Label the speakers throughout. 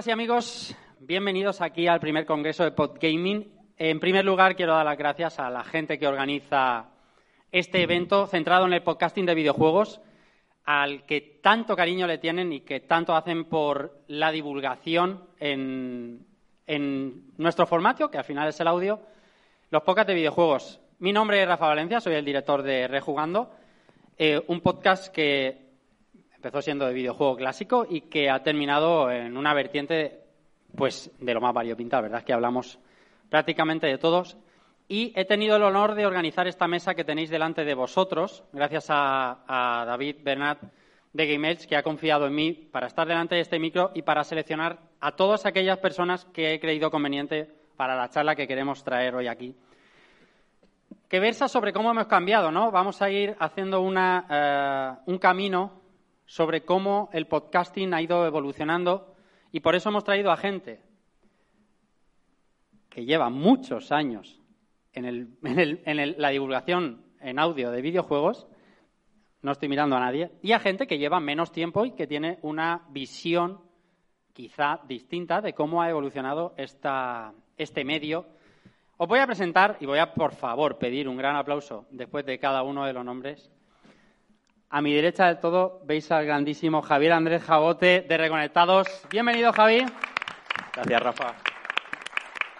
Speaker 1: ¿Qué tal, amigas y amigos? Bienvenidos aquí al primer congreso de Podgaming. En primer lugar, quiero dar las gracias a la gente que organiza este evento centrado en el podcasting de videojuegos, al que tanto cariño le tienen y que tanto hacen por la divulgación en, nuestro formato, que al final es el audio, los podcasts de videojuegos. Mi nombre es Rafa Valencia, soy el director de Rejugando, eh, un podcast que empezó siendo de videojuego clásico y que ha terminado en una vertiente pues de lo más variopinta, ¿verdad? Que hablamos prácticamente de todos. Y he tenido el honor de organizar esta mesa que tenéis delante de vosotros, gracias a, David Bernat de Game que ha confiado en mí para estar delante de este micro y para seleccionar a todas aquellas personas que he creído conveniente para la charla que queremos traer hoy aquí. Que versa sobre cómo hemos cambiado, ¿no? Vamos a ir haciendo una, eh, un camino sobre cómo el podcasting ha ido evolucionando y por eso hemos traído a gente que lleva muchos años en, la divulgación en audio de videojuegos, no estoy mirando a nadie, y a gente que lleva menos tiempo y que tiene una visión quizá distinta de cómo ha evolucionado este medio. Os voy a presentar y voy a, por favor, pedir un gran aplauso después de cada uno de los nombres a mi derecha del todo veis al grandísimo Javier Andrés Jabote de Reconectados. Bienvenido, Javi.
Speaker 2: Gracias, Rafa.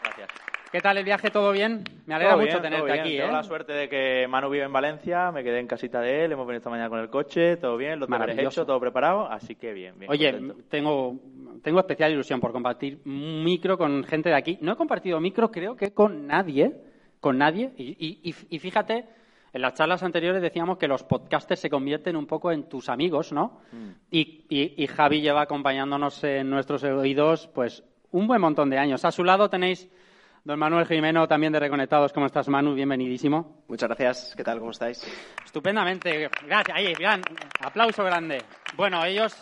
Speaker 1: Gracias. ¿Qué tal el viaje? ¿Todo bien? Me alegra mucho tenerte aquí.
Speaker 2: Tengo
Speaker 1: ¿eh?
Speaker 2: la suerte de que Manu vive en Valencia, me quedé en casita de él, hemos venido esta mañana con el coche, todo bien, lo deberes hecho, todo preparado, así que bien. bien
Speaker 1: Oye, tengo, tengo especial ilusión por compartir un micro con gente de aquí. No he compartido micro, creo que con nadie, con nadie, y fíjate en las charlas anteriores decíamos que los podcasters se convierten un poco en tus amigos, ¿no? Mm. Y, Javi lleva acompañándonos en nuestros oídos, pues, un buen montón de años. A su lado tenéis don Manuel Jimeno, también de Reconectados. ¿Cómo estás, Manu? Bienvenidísimo.
Speaker 3: Muchas gracias. ¿Qué tal? ¿Cómo estáis?
Speaker 1: Estupendamente. Gracias. Ahí, gran, aplauso grande. Bueno, ellos,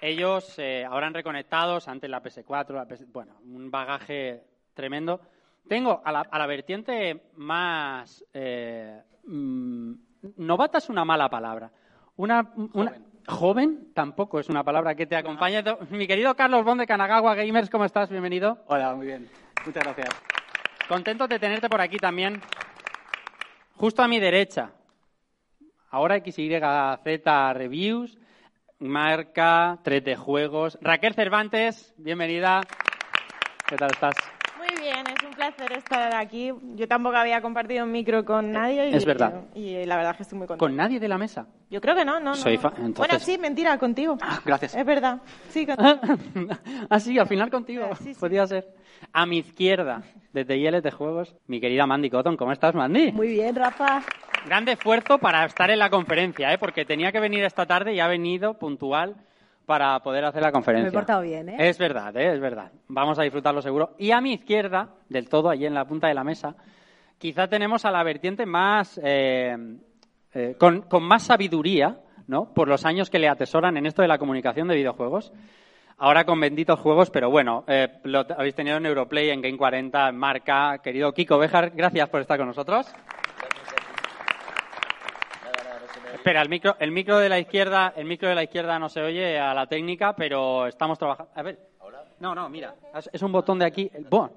Speaker 1: ellos eh, ahora han Reconectados, antes la PS4, la PS... bueno, un bagaje tremendo. Tengo a la, a la vertiente más eh, Mm, novata es una mala palabra. Una, joven. tampoco es una palabra que te acompañe. Mi querido Carlos Bond de Kanagawa Gamers, ¿cómo estás? Bienvenido.
Speaker 4: Hola, muy bien. Muchas gracias.
Speaker 1: Contento de tenerte por aquí también. Justo a mi derecha. Ahora XYZ Reviews, marca 3D Juegos. Raquel Cervantes, bienvenida. ¿Qué tal estás?
Speaker 5: bien, es un placer estar aquí. Yo tampoco había compartido un micro con nadie.
Speaker 1: Y, es verdad.
Speaker 5: Y, la verdad es que estoy muy contenta.
Speaker 1: ¿Con nadie de la mesa?
Speaker 5: Yo creo que no, no.
Speaker 1: Soy
Speaker 5: Bueno, sí, mentira, contigo.
Speaker 1: Ah, gracias.
Speaker 5: Es verdad. Sí,
Speaker 1: ah, sí, al final contigo. Sí, Podría ser. A mi izquierda, desde ILT de Juegos, mi querida Mandy Cotton. ¿Cómo estás, Mandy?
Speaker 6: Muy bien, Rafa.
Speaker 1: Grande esfuerzo para estar en la conferencia, ¿eh? porque tenía que venir esta tarde y ha venido puntual para poder hacer la conferencia.
Speaker 6: Me he portado bien, ¿eh?
Speaker 1: Es verdad, ¿eh? es verdad. Vamos a disfrutarlo seguro. Y a mi izquierda, del todo, allí en la punta de la mesa, quizá tenemos a la vertiente más, eh, eh, con, más sabiduría, ¿no? Por los años que le atesoran en esto de la comunicación de videojuegos. Ahora con benditos juegos, pero bueno, lo habéis tenido en Europlay, en Game 40, en Marca. Querido Kiko Bejar, gracias por estar con nosotros. Espera, el micro, el micro de la izquierda, el micro de la izquierda no se oye a la técnica, pero estamos trabajando. A ver. No, no, mira, es un botón de aquí. Bueno,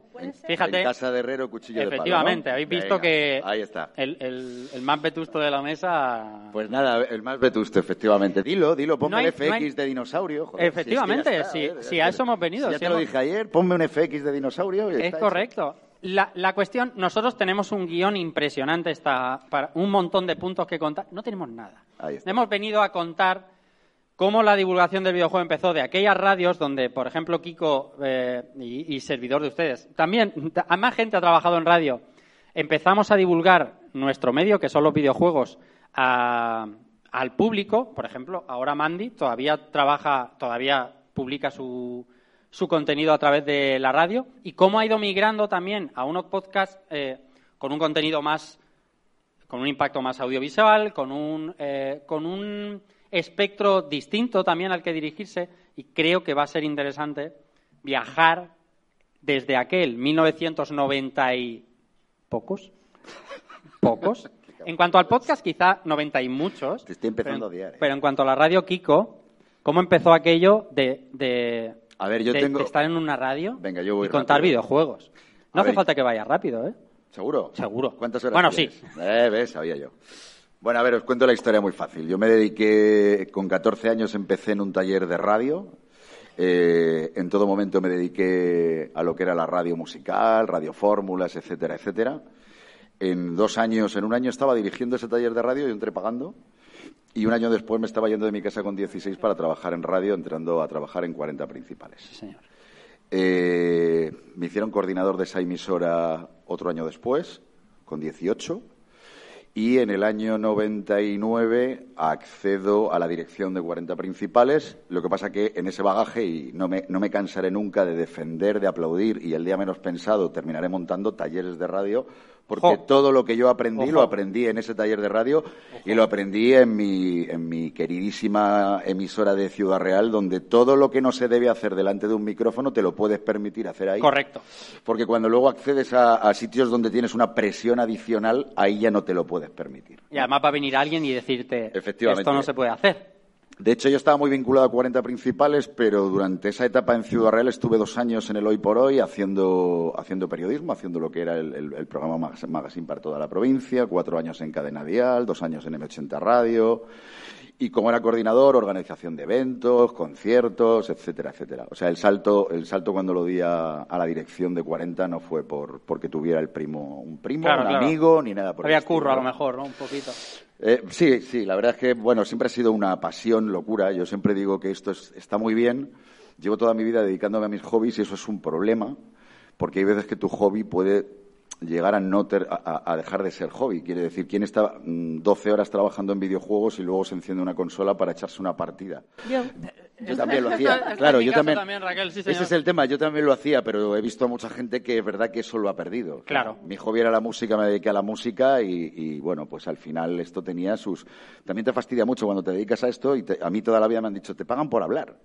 Speaker 1: fíjate.
Speaker 7: casa de herrero, cuchillo
Speaker 1: Efectivamente,
Speaker 7: de
Speaker 1: habéis visto que
Speaker 7: ahí está.
Speaker 1: El, el, más vetusto de la mesa.
Speaker 7: Pues nada, el más vetusto, efectivamente. Dilo, dilo, ponme el FX de dinosaurio.
Speaker 1: efectivamente, si, a eso hemos venido.
Speaker 7: ya te lo dije ayer, ponme un FX de dinosaurio.
Speaker 1: es correcto. La, cuestión, nosotros tenemos un guion impresionante, está, para un montón de puntos que contar. No tenemos nada. Hemos venido a contar cómo la divulgación del videojuego empezó de aquellas radios donde, por ejemplo, Kiko eh, y, servidor de ustedes, también, más gente ha trabajado en radio. Empezamos a divulgar nuestro medio, que son los videojuegos, al público. Por ejemplo, ahora Mandy todavía trabaja, todavía publica su, su contenido a través de la radio y cómo ha ido migrando también a unos podcasts eh, con un contenido más, con un impacto más audiovisual, con un, eh, con un espectro distinto también al que dirigirse y creo que va a ser interesante viajar desde aquel 1990 y pocos, pocos. En cuanto al podcast, quizá 90 y muchos.
Speaker 7: Te estoy empezando a odiar.
Speaker 1: ¿eh? Pero en cuanto a la radio Kiko, ¿cómo empezó aquello de
Speaker 7: A ver, yo tengo...
Speaker 1: estar en una radio
Speaker 7: Venga, yo voy
Speaker 1: y contar videojuegos. No hace falta que vaya rápido, ¿eh?
Speaker 7: ¿Seguro?
Speaker 1: Seguro.
Speaker 7: ¿Cuántas horas
Speaker 1: Bueno,
Speaker 7: tienes?
Speaker 1: sí.
Speaker 7: Eh, ves, sabía yo. Bueno, a ver, os cuento la historia muy fácil. Yo me dediqué, con 14 años empecé en un taller de radio. Eh, en todo momento me dediqué a lo que era la radio musical, radio fórmulas, etcétera, etcétera. En dos años, en un año estaba dirigiendo ese taller de radio y entré pagando. Y un año después me estaba yendo de mi casa con 16 para trabajar en radio, entrando a trabajar en 40 principales.
Speaker 1: Sí, señor.
Speaker 7: Eh, me hicieron coordinador de esa emisora otro año después, con 18. Y en el año 99 accedo a la dirección de 40 principales. Lo que pasa que en ese bagaje, y no me, no me cansaré nunca de defender, de aplaudir, y el día menos pensado terminaré montando talleres de radio, porque
Speaker 1: Ojo.
Speaker 7: todo lo que yo aprendí
Speaker 1: Ojo.
Speaker 7: lo aprendí en ese taller de radio y lo aprendí en mi, en mi queridísima emisora de Ciudad Real, donde todo lo que no se debe hacer delante de un micrófono te lo puedes permitir hacer ahí.
Speaker 1: Correcto.
Speaker 7: Porque cuando luego accedes a, a sitios donde tienes una presión adicional, ahí ya no te lo puedes permitir.
Speaker 1: Y además va a venir alguien y decirte,
Speaker 7: Efectivamente.
Speaker 1: esto no se puede hacer.
Speaker 7: De hecho, yo estaba muy vinculado a 40 principales, pero durante esa etapa en Ciudad Real estuve dos años en el Hoy por Hoy haciendo, haciendo periodismo, haciendo lo que era el, el- el programa Mag- Magazine para toda la provincia, cuatro años en Cadena Dial, dos años en M80 Radio. Y como era coordinador, organización de eventos, conciertos, etcétera, etcétera. O sea, el salto, el salto cuando lo di a, a la dirección de 40 no fue por porque tuviera el primo, un primo,
Speaker 1: Claro,
Speaker 7: un
Speaker 1: claro.
Speaker 7: amigo, ni nada por
Speaker 1: Había curro a lo mejor, ¿no? Un poquito.
Speaker 7: Eh, sí, sí, la verdad es que, bueno, siempre ha sido una pasión, locura. Yo siempre digo que esto es- está muy bien. Llevo toda mi vida dedicándome a mis hobbies y eso es un problema, porque hay veces que tu hobby puede llegar a no ter- a, a- dejar de ser hobby. Quiere decir, ¿quién está mm, 12 horas trabajando en videojuegos y luego se enciende una consola para echarse una partida?
Speaker 5: Yo.
Speaker 7: Yo también lo hacía. claro, yo también.
Speaker 1: también, Raquel, sí,
Speaker 7: ese es el tema. Yo también lo hacía, pero he visto a mucha gente que es verdad que eso lo ha perdido.
Speaker 1: Claro.
Speaker 7: Mi hobby era la música, me dediqué a la música y, y, bueno, pues al final esto tenía sus. También te fastidia mucho cuando te dedicas a esto y te- a mí toda la vida me han dicho te pagan por hablar.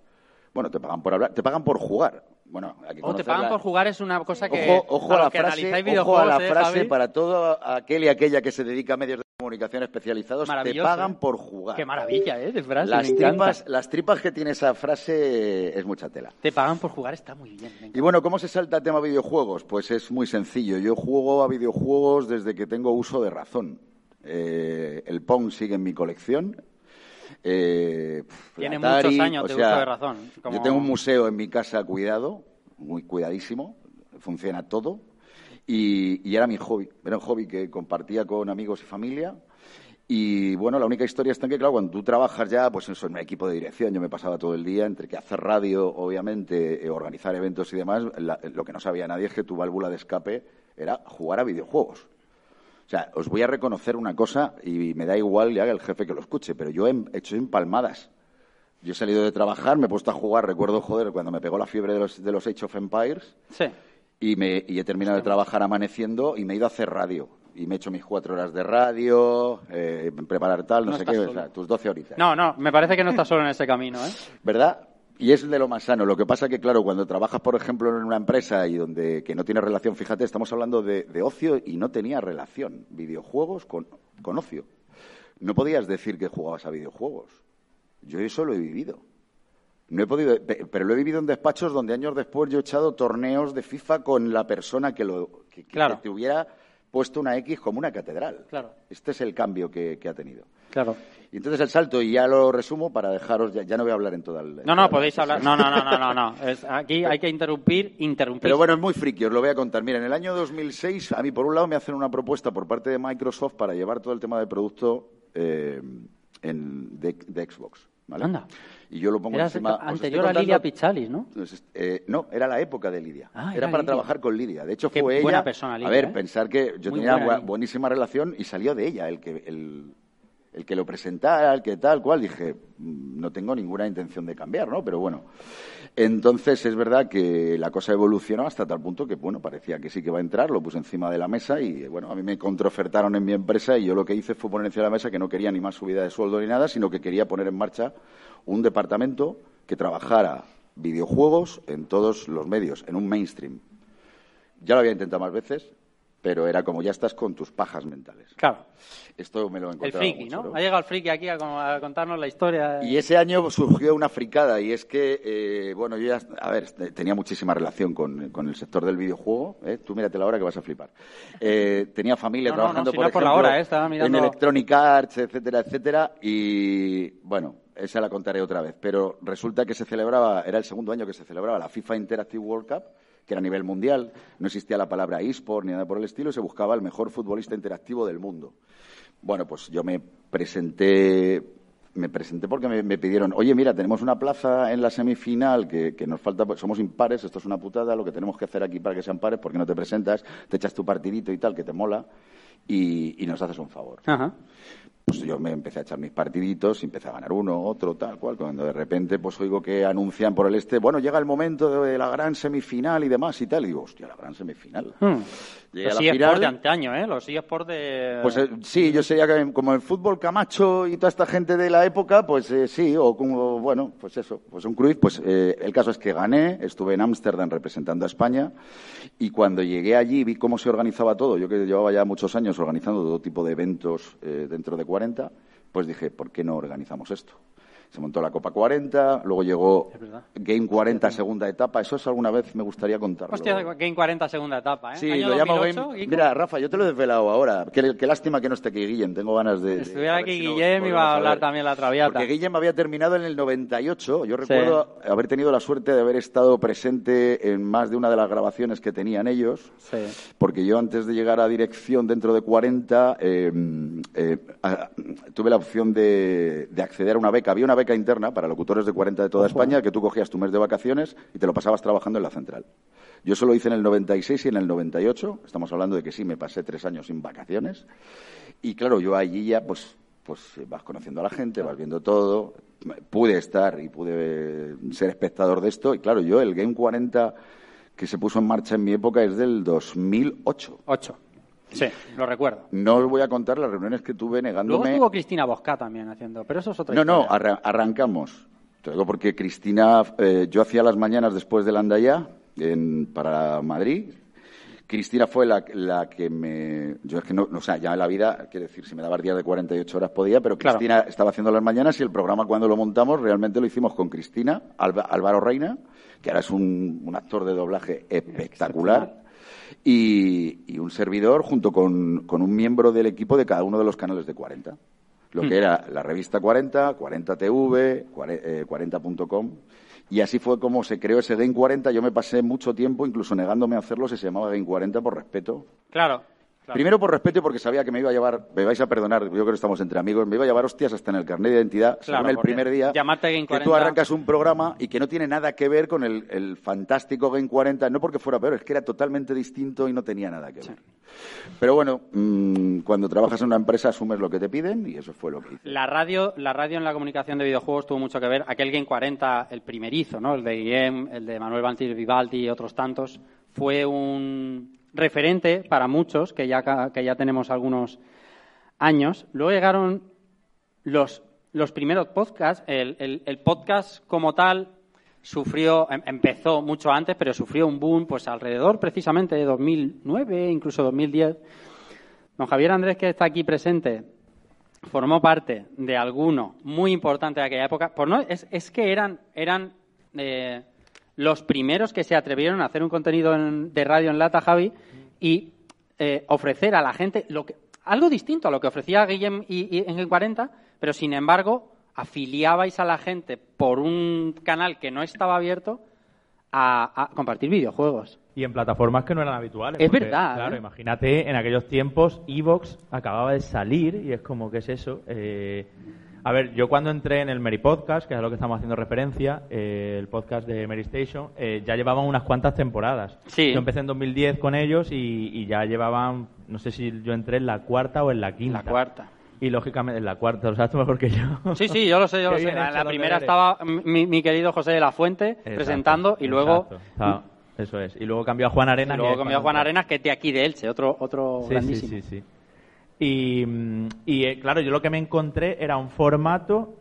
Speaker 7: Bueno, te pagan por hablar, te pagan por jugar. Bueno,
Speaker 1: O te pagan
Speaker 7: la-
Speaker 1: por jugar es una cosa que...
Speaker 7: Ojo, ojo a la
Speaker 1: que
Speaker 7: frase, ojo a la
Speaker 1: ¿eh,
Speaker 7: frase
Speaker 1: Javi?
Speaker 7: para todo aquel y aquella que se dedica a medios de comunicación especializados, te pagan
Speaker 1: ¿eh?
Speaker 7: por jugar.
Speaker 1: Qué maravilla, ¿eh? De frase,
Speaker 7: Las
Speaker 1: me
Speaker 7: tripas, las tripas que tiene esa frase es mucha tela.
Speaker 1: Te pagan por jugar, está muy bien.
Speaker 7: Y bueno, ¿cómo se salta el tema videojuegos? Pues es muy sencillo. Yo juego a videojuegos desde que tengo uso de razón. Eh, el Pong sigue en mi colección. Eh,
Speaker 1: Tiene
Speaker 7: Atari,
Speaker 1: muchos años
Speaker 7: o
Speaker 1: de
Speaker 7: sea,
Speaker 1: uso de razón, como-
Speaker 7: Yo tengo un museo en mi casa cuidado, muy cuidadísimo, funciona todo. Y, y era mi hobby. Era un hobby que compartía con amigos y familia. Y bueno, la única historia está en que, claro, cuando tú trabajas ya, pues eso, en un equipo de dirección, yo me pasaba todo el día entre que hacer radio, obviamente, eh, organizar eventos y demás, la- lo que no sabía nadie es que tu válvula de escape era jugar a videojuegos. O sea, os voy a reconocer una cosa y me da igual ya el jefe que lo escuche, pero yo he hecho empalmadas. Yo he salido de trabajar, me he puesto a jugar, recuerdo, joder, cuando me pegó la fiebre de los, de los Age of Empires,
Speaker 1: Sí.
Speaker 7: y, me, y he terminado de trabajar amaneciendo y me he ido a hacer radio. Y me he hecho mis cuatro horas de radio, eh, preparar tal, no,
Speaker 1: No
Speaker 7: sé qué, o sea, tus 12 horitas.
Speaker 1: No, no, me parece que no estás solo en ese camino, ¿eh?
Speaker 7: ¿Verdad? Y es de lo más sano. Lo que pasa que, claro, cuando trabajas, por ejemplo, en una empresa y donde que no tiene relación, fíjate, estamos hablando de, de ocio y no tenía relación. Videojuegos con, con ocio. No podías decir que jugabas a videojuegos. Yo eso lo he vivido. No he podido, pe- pero lo he vivido en despachos donde años después yo he echado torneos de FIFA con la persona que lo que, que-
Speaker 1: Claro.
Speaker 7: que te hubiera puesto una X como una catedral.
Speaker 1: Claro.
Speaker 7: Este es el cambio que, que ha tenido.
Speaker 1: Claro.
Speaker 7: Y entonces el salto, y ya lo resumo para dejaros, ya, ya no voy a hablar en toda el... en
Speaker 1: No, no,
Speaker 7: la
Speaker 1: podéis hablar. No, no, no, no, no. no. Es- aquí hay que interrumpir, interrumpir.
Speaker 7: Pero bueno, es muy friki, os lo voy a contar. Mira, en el año 2006, a mí por un lado me hacen una propuesta por parte de Microsoft para llevar todo el tema de producto eh, en, de, de Xbox. ¿vale?
Speaker 1: Anda.
Speaker 7: Y yo lo pongo
Speaker 1: Eras
Speaker 7: encima...
Speaker 1: anterior a Lilia Pichalis, ¿no?
Speaker 7: Entonces, eh, no, era la época de Lidia.
Speaker 1: Ah,
Speaker 7: era
Speaker 1: era
Speaker 7: para
Speaker 1: Lidia.
Speaker 7: trabajar con Lidia. De hecho,
Speaker 1: Qué
Speaker 7: fue
Speaker 1: buena
Speaker 7: ella.
Speaker 1: persona, Lidia,
Speaker 7: a ver,
Speaker 1: ¿eh?
Speaker 7: pensar que yo
Speaker 1: Muy
Speaker 7: tenía
Speaker 1: buena Lidia.
Speaker 7: buenísima relación y salió de ella el que el, el que lo presentara, el que tal cual. Dije, mm, no tengo ninguna intención de cambiar, ¿no? Pero bueno. Entonces es verdad que la cosa evolucionó hasta tal punto que, bueno, parecía que sí que va a entrar, lo puse encima de la mesa y, bueno, a mí me contraofertaron en mi empresa y yo lo que hice fue poner encima de la mesa que no quería ni más subida de sueldo ni nada, sino que quería poner en marcha un departamento que trabajara videojuegos en todos los medios, en un mainstream. Ya lo había intentado más veces, pero era como ya estás con tus pajas mentales.
Speaker 1: Claro.
Speaker 7: Esto me lo he
Speaker 1: El friki, ¿no? Ha llegado el friki aquí a, contarnos la historia.
Speaker 7: Y ese año surgió una fricada y es que, eh, bueno, yo ya, a ver, tenía muchísima relación con, el sector del videojuego. ¿eh? Tú mírate la hora que vas a flipar. Eh, tenía familia trabajando, por, ejemplo,
Speaker 1: la hora, ¿eh?
Speaker 7: en Electronic Arts, etcétera, etcétera. Y, bueno, esa la contaré otra vez. Pero resulta que se celebraba, era el segundo año que se celebraba la FIFA Interactive World Cup que era a nivel mundial, no existía la palabra eSport ni nada por el estilo, y se buscaba el mejor futbolista interactivo del mundo. Bueno, pues yo me presenté me presenté porque me, pidieron, oye, mira, tenemos una plaza en la semifinal que, nos falta, pues somos impares, esto es una putada, lo que tenemos que hacer aquí para que sean pares, porque no te presentas, te echas tu partidito y tal, que te mola, y, y nos haces un favor. Ajá pues yo me empecé a echar mis partiditos, y empecé a ganar uno, otro, tal cual, cuando de repente pues oigo que anuncian por el este, bueno, llega el momento de la gran semifinal y demás y tal, y digo, hostia, la gran semifinal. Hmm.
Speaker 1: Los eSports de antaño, ¿eh? Los eSports de...
Speaker 7: Pues eh, sí, yo sería que como el fútbol Camacho y toda esta gente de la época, pues eh, sí, o como, bueno, pues eso, pues un Cruyff, pues eh, el caso es que gané, estuve en Ámsterdam representando a España y cuando llegué allí vi cómo se organizaba todo, yo que llevaba ya muchos años organizando todo tipo de eventos dentro de 40, pues dije, ¿por qué no organizamos esto? Se montó la Copa 40, luego llegó Game 40 segunda etapa. Eso es alguna vez me gustaría contarlo.
Speaker 1: Hostia, Game 40 segunda etapa, ¿eh?
Speaker 7: Sí, lo llamo Game... Mira, Rafa, yo te lo he desvelado ahora. Qué, lástima que no esté aquí Guillem, tengo ganas de...
Speaker 1: Estuviera aquí Guillem y iba a hablar también la traviata.
Speaker 7: Porque Guillem había terminado en el 98. Yo recuerdo haber tenido la suerte de haber estado presente en más de una de las grabaciones que tenían ellos. Sí. Porque yo antes de llegar a dirección dentro de 40 eh, eh, tuve la opción de, de acceder a una beca. Había una beca interna para locutores de 40 de toda España que tú cogías tu mes de vacaciones y te lo pasabas trabajando en la central. Yo eso lo hice en el 96 y en el 98. Estamos hablando de que sí, me pasé tres años sin vacaciones. Y claro, yo allí ya, pues, pues vas conociendo a la gente, vas viendo todo. Pude estar y pude ser espectador de esto. Y claro, yo el Game 40 que se puso en marcha en mi época es del 2008.
Speaker 1: Ocho. Sí, lo recuerdo.
Speaker 7: No os voy a contar las reuniones que tuve negándome.
Speaker 1: Luego estuvo Cristina Bosca también haciendo, pero eso es otra
Speaker 7: No, no, arrancamos. Te digo porque Cristina, eh, yo hacía las mañanas después del Andaya en, para Madrid. Cristina fue la, la, que me. Yo es que no, o sea, ya en la vida, quiero decir, si me daba días de 48 horas podía, pero Cristina estaba haciendo las mañanas y el programa cuando lo montamos realmente lo hicimos con Cristina, Álvaro Reina, que ahora es un, un actor de doblaje espectacular y, un servidor junto con, un miembro del equipo de cada uno de los canales de 40. Lo que hmm. era la revista 40, 40TV, 40.com. Y así fue como se creó ese Game 40. Yo me pasé mucho tiempo, incluso negándome a hacerlo, si se llamaba Game 40 por respeto.
Speaker 1: Claro.
Speaker 7: Primero por respeto y porque sabía que me iba a llevar, me vais a perdonar, yo creo que estamos entre amigos, me iba a llevar hostias hasta en el carnet de identidad, claro, el primer día, que tú arrancas un programa y que no tiene nada que ver con el, fantástico Game 40, no porque fuera peor, es que era totalmente distinto y no tenía nada que ver. Pero bueno, mm, cuando trabajas en una empresa asumes lo que te piden y eso fue lo que hice.
Speaker 1: La radio, la radio en la comunicación de videojuegos tuvo mucho que ver. Aquel Game 40, el primerizo, ¿no? El de IEM, el de Manuel Vivaldi y otros tantos, fue un referente para muchos, que ya, que ya tenemos algunos años. Luego llegaron los, los primeros podcasts. El, el, podcast como tal sufrió, em, empezó mucho antes, pero sufrió un boom pues alrededor precisamente de 2009, incluso 2010. Don Javier Andrés, que está aquí presente, formó parte de alguno muy importante de aquella época. Por no, es, es que eran, eran eh, los primeros que se atrevieron a hacer un contenido de radio en lata, Javi, y eh, ofrecer a la gente lo que, algo distinto a lo que ofrecía Guillem y, en el 40, pero sin embargo afiliabais a la gente por un canal que no estaba abierto a, compartir videojuegos.
Speaker 3: Y en plataformas que no eran habituales.
Speaker 1: Es verdad.
Speaker 3: Claro,
Speaker 1: ¿eh?
Speaker 3: imagínate, en aquellos tiempos Evox acababa de salir y es como, ¿qué es eso? Eh, a ver, yo cuando entré en el Mary Podcast, que es a lo que estamos haciendo referencia, eh, el podcast de Mary Station, eh, ya llevaban unas cuantas temporadas.
Speaker 1: Sí.
Speaker 3: Yo empecé en 2010 con ellos y, ya llevaban, no sé si yo entré en la cuarta o en la quinta.
Speaker 1: La cuarta.
Speaker 3: Y lógicamente en la cuarta, lo sabes tú mejor que yo.
Speaker 1: Sí, sí, yo lo sé, yo lo sé. En la, primera estaba mi, querido José de la Fuente presentando y luego...
Speaker 3: eso es. Y luego cambió a Juan Arenas.
Speaker 1: Y luego cambió a Juan Arenas, que es de aquí de Elche, otro, otro
Speaker 3: sí,
Speaker 1: grandísimo.
Speaker 3: Sí, sí, sí. Y, eh, claro, yo lo que me encontré era un formato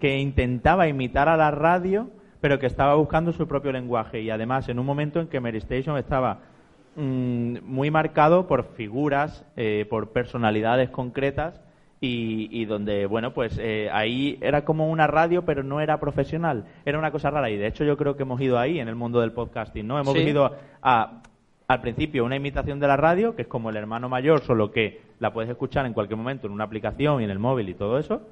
Speaker 3: que intentaba imitar a la radio, pero que estaba buscando su propio lenguaje. Y además, en un momento en que Mary Station estaba mm, muy marcado por figuras, eh, por personalidades concretas y, donde, bueno, pues eh, ahí era como una radio, pero no era profesional. Era una cosa rara y de hecho yo creo que hemos ido ahí en el mundo del podcasting, ¿no? Hemos ido a, al principio una imitación de la radio, que es como el hermano mayor, solo que la puedes escuchar en cualquier momento en una aplicación y en el móvil y todo eso.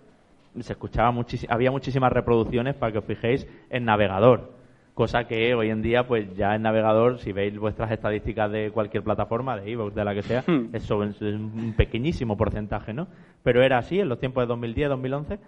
Speaker 3: Se escuchaba había muchísimas reproducciones para que os fijéis en navegador cosa que hoy en día, pues ya en navegador, si veis vuestras estadísticas de cualquier plataforma, de iVoox, de la que sea, hmm. eso es un pequeñísimo porcentaje, ¿no? Pero era así en los tiempos de 2010, 2011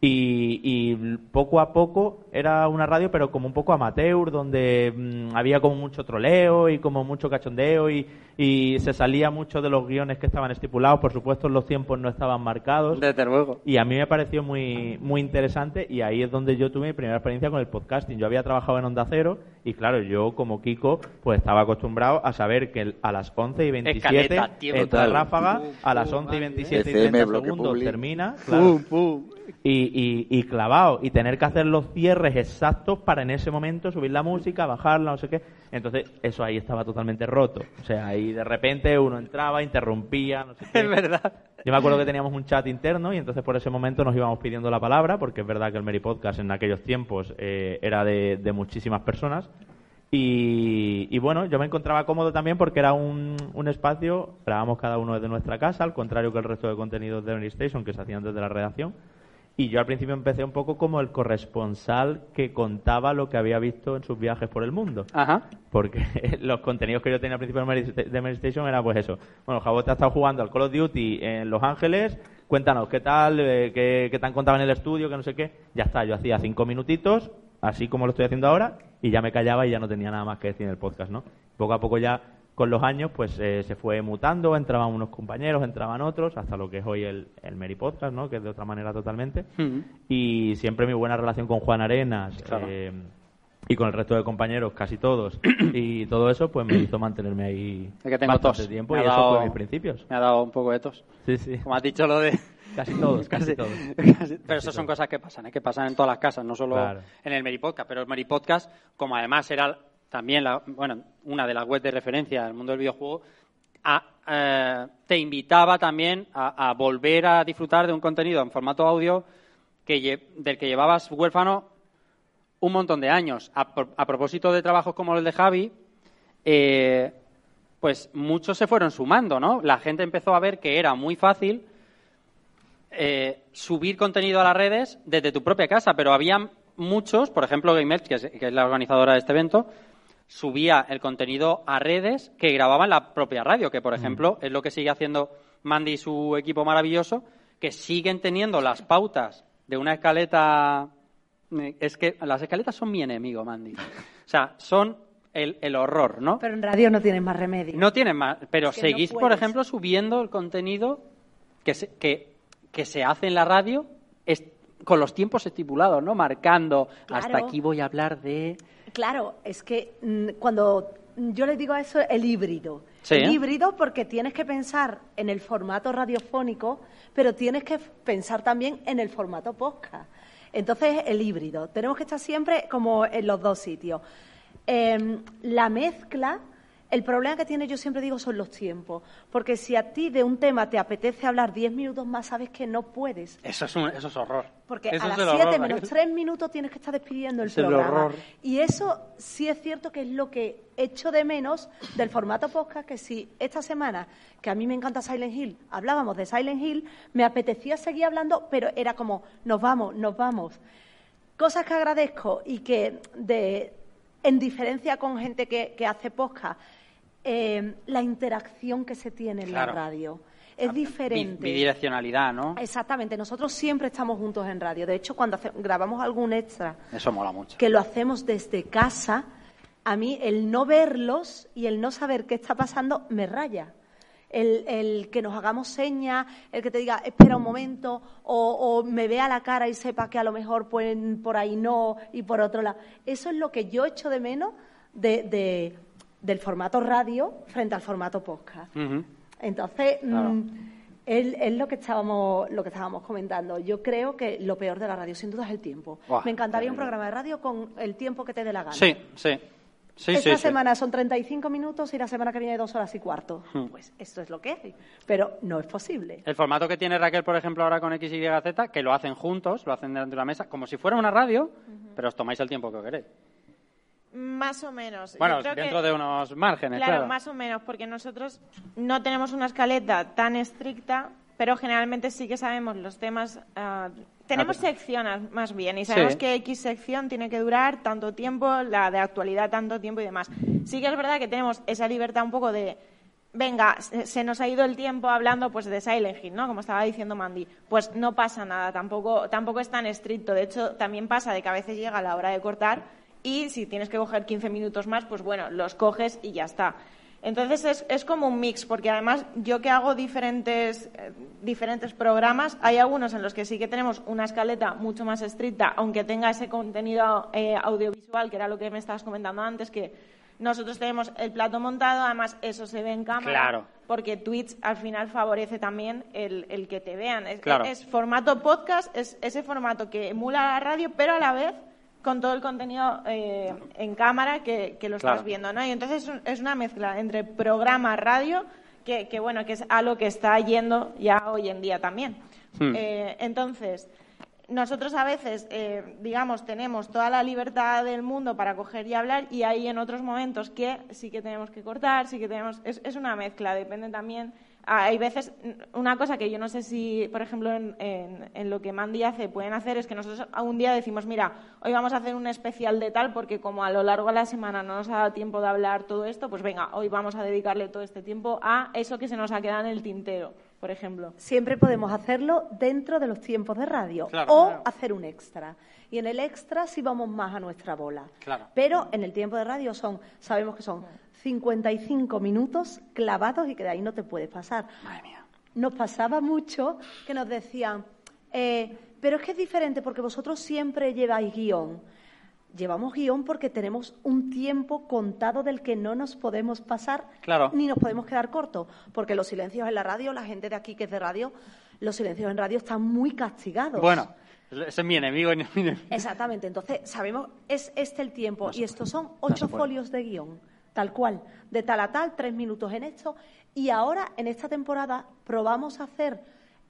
Speaker 3: y, poco a poco era una radio, pero como un poco amateur, donde mm, había como mucho troleo y como mucho cachondeo y, se salía mucho de los guiones que estaban estipulados. Por supuesto, los tiempos no estaban marcados.
Speaker 1: Desde luego.
Speaker 3: Y a mí me pareció muy, muy interesante y ahí es donde yo tuve mi primera experiencia con el podcasting. Yo había trabajado en Onda Cero y claro, yo como Kiko pues estaba acostumbrado a saber que a las 11 y 27 entra ráfaga, a las 11 y 27 y 30 segundos termina. Claro. Y, y, clavado y tener que hacer los cierres exactos para en ese momento subir la música, bajarla, no sé qué. Entonces, eso ahí estaba totalmente roto. O sea, ahí de repente uno entraba, interrumpía, no sé qué.
Speaker 1: Es verdad.
Speaker 3: Yo me acuerdo que teníamos un chat interno y entonces por ese momento nos íbamos pidiendo la palabra, porque es verdad que el Mary Podcast en aquellos tiempos eh, era de, muchísimas personas. Y, bueno, yo me encontraba cómodo también porque era un, espacio, grabamos cada uno desde nuestra casa, al contrario que el resto de contenidos de Station que se hacían desde la redacción. Y yo al principio empecé un poco como el corresponsal que contaba lo que había visto en sus viajes por el mundo.
Speaker 1: Ajá.
Speaker 3: Porque los contenidos que yo tenía al principio de Mary Station era pues eso. Bueno, Jabot ha estado jugando al Call of Duty en Los Ángeles. Cuéntanos, ¿qué tal? Eh, ¿Qué, qué te han contado en el estudio? Que no sé qué. Ya está, yo hacía cinco minutitos, así como lo estoy haciendo ahora, y ya me callaba y ya no tenía nada más que decir en el podcast, ¿no? Poco a poco ya con los años pues eh, se fue mutando, entraban unos compañeros, entraban otros, hasta lo que es hoy el, el Mary Podcast, ¿no? que es de otra manera totalmente. Y siempre mi buena relación con Juan Arenas eh, y con el resto de compañeros, casi todos, y todo eso pues me hizo mantenerme ahí
Speaker 1: que tengo bastante
Speaker 3: tiempo y eso fue mis principios.
Speaker 1: Me ha dado un poco de tos.
Speaker 3: Sí, sí.
Speaker 1: Como has dicho lo de...
Speaker 3: Casi todos, casi, todos.
Speaker 1: pero eso son cosas que pasan, ¿eh? que pasan en todas las casas, no solo en el Mary Podcast. Pero el Mary Podcast, como además era también la, bueno, una de las webs de referencia del mundo del videojuego, eh, te invitaba también a, volver a disfrutar de un contenido en formato audio que, del que llevabas huérfano un montón de años. A, propósito de trabajos como el de Javi, eh, pues muchos se fueron sumando, ¿no? La gente empezó a ver que era muy fácil eh, subir contenido a las redes desde tu propia casa, pero había muchos, por ejemplo Game que es la organizadora de este evento, subía el contenido a redes que grababan la propia radio, que por mm. ejemplo es lo que sigue haciendo Mandy y su equipo maravilloso, que siguen teniendo las pautas de una escaleta. Eh, es que las escaletas son mi enemigo, Mandy. O sea, son el, horror, ¿no?
Speaker 6: Pero en radio no tienes más remedio.
Speaker 1: No tienen más, pero seguís, por ejemplo, subiendo el contenido que se, que, que se hace en la radio con los tiempos estipulados, ¿no? Marcando, hasta aquí voy a hablar de...
Speaker 6: Claro, es que mm, cuando yo le digo a eso el híbrido. El híbrido porque tienes que pensar en el formato radiofónico, pero tienes que pensar también en el formato podcast. Entonces, el híbrido. Tenemos que estar siempre como en los dos sitios. Em, la mezcla el problema que tiene, yo siempre digo, son los tiempos. Porque si a ti de un tema te apetece hablar diez minutos más, sabes que no puedes.
Speaker 1: Eso es, un, eso es horror.
Speaker 6: Porque a las siete menos tres minutos tienes que estar despidiendo el programa. Y eso sí es cierto que es lo que echo de menos del formato podcast, que si esta semana, que a mí me encanta Silent Hill, hablábamos de Silent Hill, me apetecía seguir hablando, pero era como, nos vamos, nos vamos. Cosas que agradezco y que de, en diferencia con gente que, que hace podcast, eh, la interacción que se tiene en la radio. Es diferente.
Speaker 1: Bidireccionalidad, ¿no?
Speaker 6: Exactamente. Nosotros siempre estamos juntos en radio. De hecho, cuando grabamos algún extra.
Speaker 1: Eso mola mucho.
Speaker 6: Que lo hacemos desde casa, a mí el no verlos y el no saber qué está pasando me raya. El, que nos hagamos señas, el que te diga, espera un momento, o, me vea la cara y sepa que a lo mejor pueden por ahí no y por otro lado. Eso es lo que yo echo de menos de del formato radio frente al formato podcast. Entonces, mm, es, lo que estábamos lo que estábamos comentando. Yo creo que lo peor de la radio, sin duda, es el tiempo. Me encantaría un programa de radio con el tiempo que te dé la gana.
Speaker 1: Sí, sí.
Speaker 6: Esta semana son 35 minutos y la semana que viene dos horas y cuarto. Hmm. Pues esto es lo que hay. Pero no es posible.
Speaker 1: El formato que tiene Raquel, por ejemplo, ahora con XYZ, que lo hacen juntos, lo hacen delante de una mesa, como si fuera una radio, pero os tomáis el tiempo que queréis.
Speaker 5: Más o menos.
Speaker 1: Bueno, dentro de unos márgenes, claro,
Speaker 5: claro. más o menos, porque nosotros no tenemos una escaleta tan estricta, pero generalmente sí que sabemos los temas. Ah, tenemos secciones más bien y sabemos que X sección tiene que durar tanto tiempo, la de actualidad tanto tiempo y demás. Sí que es verdad que tenemos esa libertad un poco de venga, se nos ha ido el tiempo hablando pues de Silent Hill, ¿no? Como estaba diciendo Mandy. Pues no pasa nada, tampoco, tampoco es tan estricto. De hecho, también pasa de que a veces llega la hora de cortar y si tienes que coger 15 minutos más, pues bueno, los coges y ya está. Entonces es, es como un mix, porque además yo que hago diferentes, eh, diferentes programas, hay algunos en los que sí que tenemos una escaleta mucho más estricta, aunque tenga ese contenido eh, audiovisual, que era lo que me estabas comentando antes, que nosotros tenemos el plato montado, además eso se ve en cámara,
Speaker 1: claro.
Speaker 5: porque Twitch al final favorece también el, el que te vean. Es, es formato podcast, es ese formato que emula la radio, pero a la vez con todo el contenido eh, en cámara que, lo estás viendo, ¿no? Y entonces es una mezcla entre programa, radio, que, bueno, que es algo que está yendo ya hoy en día también. Hmm. Eh, entonces, nosotros a veces, eh, digamos, tenemos toda la libertad del mundo para coger y hablar y hay en otros momentos que sí que tenemos que cortar, sí que tenemos... Es, es una mezcla, depende también hay veces, una cosa que yo no sé si, por ejemplo, en, en, lo que Mandy hace pueden hacer es que nosotros un día decimos, mira, hoy vamos a hacer un especial de tal porque como a lo largo de la semana no nos ha dado tiempo de hablar todo esto, pues venga, hoy vamos a dedicarle todo este tiempo a eso que se nos ha quedado en el tintero, por ejemplo.
Speaker 6: Siempre podemos hacerlo dentro de los tiempos de radio o hacer un extra. Y en el extra sí vamos más a nuestra bola. Pero en el tiempo de radio son, sabemos que son 55 minutos clavados y que de ahí no te puedes pasar.
Speaker 1: Madre mía.
Speaker 6: Nos pasaba mucho que nos decían, eh, pero es que es diferente porque vosotros siempre lleváis guion. Llevamos guion porque tenemos un tiempo contado del que no nos podemos pasar ni nos podemos quedar cortos. Porque los silencios en la radio, la gente de aquí que es de radio, los silencios en radio están muy castigados.
Speaker 1: Bueno, ese es mi enemigo.
Speaker 6: Exactamente. Entonces, sabemos, es este el tiempo. y estos son ocho folios de guion tal cual, de tal a tal, tres minutos en esto. Y ahora, en esta temporada, probamos a hacer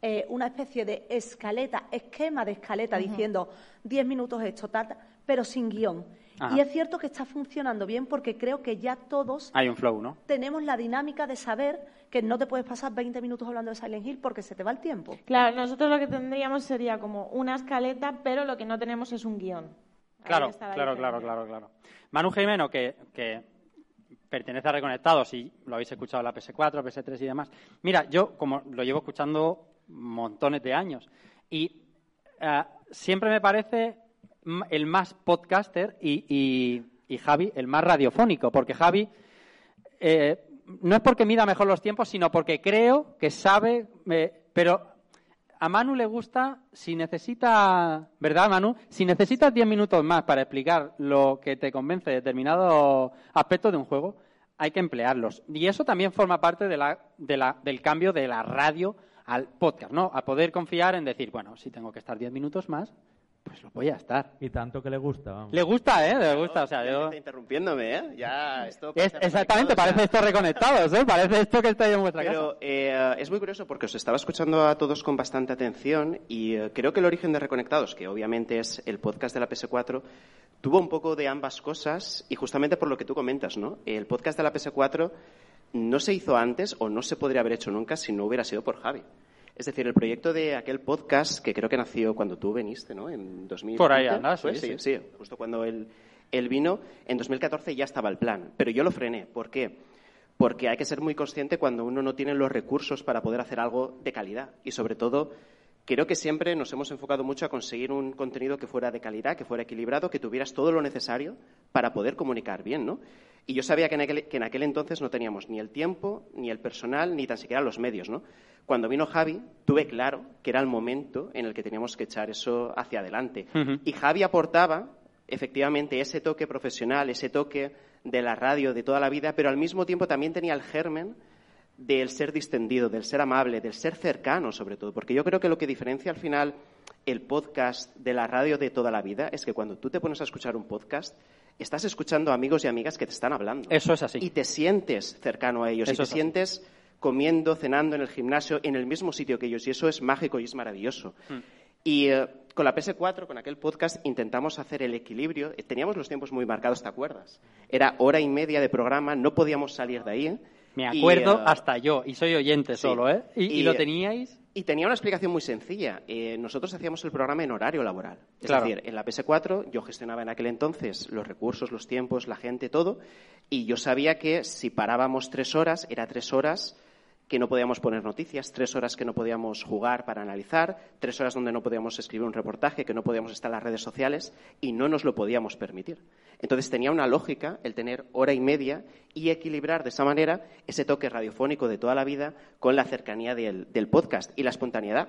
Speaker 6: eh, una especie de escaleta, esquema de escaleta, diciendo diez minutos esto, tal, pero sin guion. Y es cierto que está funcionando bien porque creo que ya todos
Speaker 1: Hay un flow, ¿no?
Speaker 6: tenemos la dinámica de saber que no te puedes pasar 20 minutos hablando de Silent Hill porque se te va el tiempo.
Speaker 5: Claro, nosotros lo que tendríamos sería como una escaleta, pero lo que no tenemos es un guion.
Speaker 1: Claro, claro, claro, claro, claro. Manu Jimeno, que, que pertenece a Reconectados y lo habéis escuchado en la PS4, PS3 y demás. Mira, yo como lo llevo escuchando montones de años y eh, siempre me parece el más podcaster y, Javi el más radiofónico, porque Javi eh, no es porque mida mejor los tiempos, sino porque creo que sabe, eh, pero a Manu le gusta, si necesita, ¿verdad, Manu? Si necesitas 10 minutos más para explicar lo que te convence de determinado aspecto de un juego, hay que emplearlos. Y eso también forma parte de la, del cambio de la radio al podcast, ¿no? A poder confiar en decir, bueno, si tengo que estar 10 minutos más, pues lo voy a estar.
Speaker 3: Y tanto que le gusta.
Speaker 1: Le gusta, ¿eh? Le gusta, o sea,
Speaker 2: yo... Está interrumpiéndome, ¿eh? Ya, esto...
Speaker 1: exactamente, parece esto reconectados, ¿eh? Parece esto que está en vuestra
Speaker 2: Pero, eh, es muy curioso porque os estaba escuchando a todos con bastante atención y eh, creo que el origen de Reconectados, que obviamente es el podcast de la PS4, tuvo un poco de ambas cosas y justamente por lo que tú comentas, ¿no? El podcast de la PS4 no se hizo antes o no se podría haber hecho nunca si no hubiera sido por Javi. Es decir, el proyecto de aquel podcast que creo que nació cuando tú viniste, ¿no? En 2000.
Speaker 1: Por ahí andas, sí,
Speaker 2: sí, sí, Justo cuando él, él vino, en 2014 ya estaba el plan. Pero yo lo frené. ¿Por qué? Porque hay que ser muy consciente cuando uno no tiene los recursos para poder hacer algo de calidad. Y sobre todo, creo que siempre nos hemos enfocado mucho a conseguir un contenido que fuera de calidad, que fuera equilibrado, que tuvieras todo lo necesario para poder comunicar bien, ¿no? Y yo sabía que en aquel, que en aquel entonces no teníamos ni el tiempo, ni el personal, ni tan siquiera los medios, ¿no? Cuando vino Javi, tuve claro que era el momento en el que teníamos que echar eso hacia adelante. Y Javi aportaba, efectivamente, ese toque profesional, ese toque de la radio de toda la vida, pero al mismo tiempo también tenía el germen del ser distendido, del ser amable, del ser cercano, sobre todo. Porque yo creo que lo que diferencia al final el podcast de la radio de toda la vida es que cuando tú te pones a escuchar un podcast, estás escuchando amigos y amigas que te están hablando.
Speaker 1: Eso es así.
Speaker 2: Y te sientes cercano a ellos, y te sientes comiendo, cenando en el gimnasio, en el mismo sitio que ellos, y eso es mágico y es maravilloso. Mm. Y eh, con la PS4, con aquel podcast, intentamos hacer el equilibrio. Teníamos los tiempos muy marcados, ¿te acuerdas? Era hora y media de programa, no podíamos salir de ahí.
Speaker 1: Me acuerdo eh, hasta yo, y soy oyente solo, ¿eh? ¿Y, lo teníais?
Speaker 2: Y tenía una explicación muy sencilla. Eh, nosotros hacíamos el programa en horario laboral. Es decir, en la PS4 yo gestionaba en aquel entonces los recursos, los tiempos, la gente, todo. Y yo sabía que si parábamos tres horas, era tres horas que no podíamos poner noticias, tres horas que no podíamos jugar para analizar, tres horas donde no podíamos escribir un reportaje, que no podíamos estar en las redes sociales y no nos lo podíamos permitir. Entonces tenía una lógica el tener hora y media y equilibrar de esa manera ese toque radiofónico de toda la vida con la cercanía del, podcast y la espontaneidad.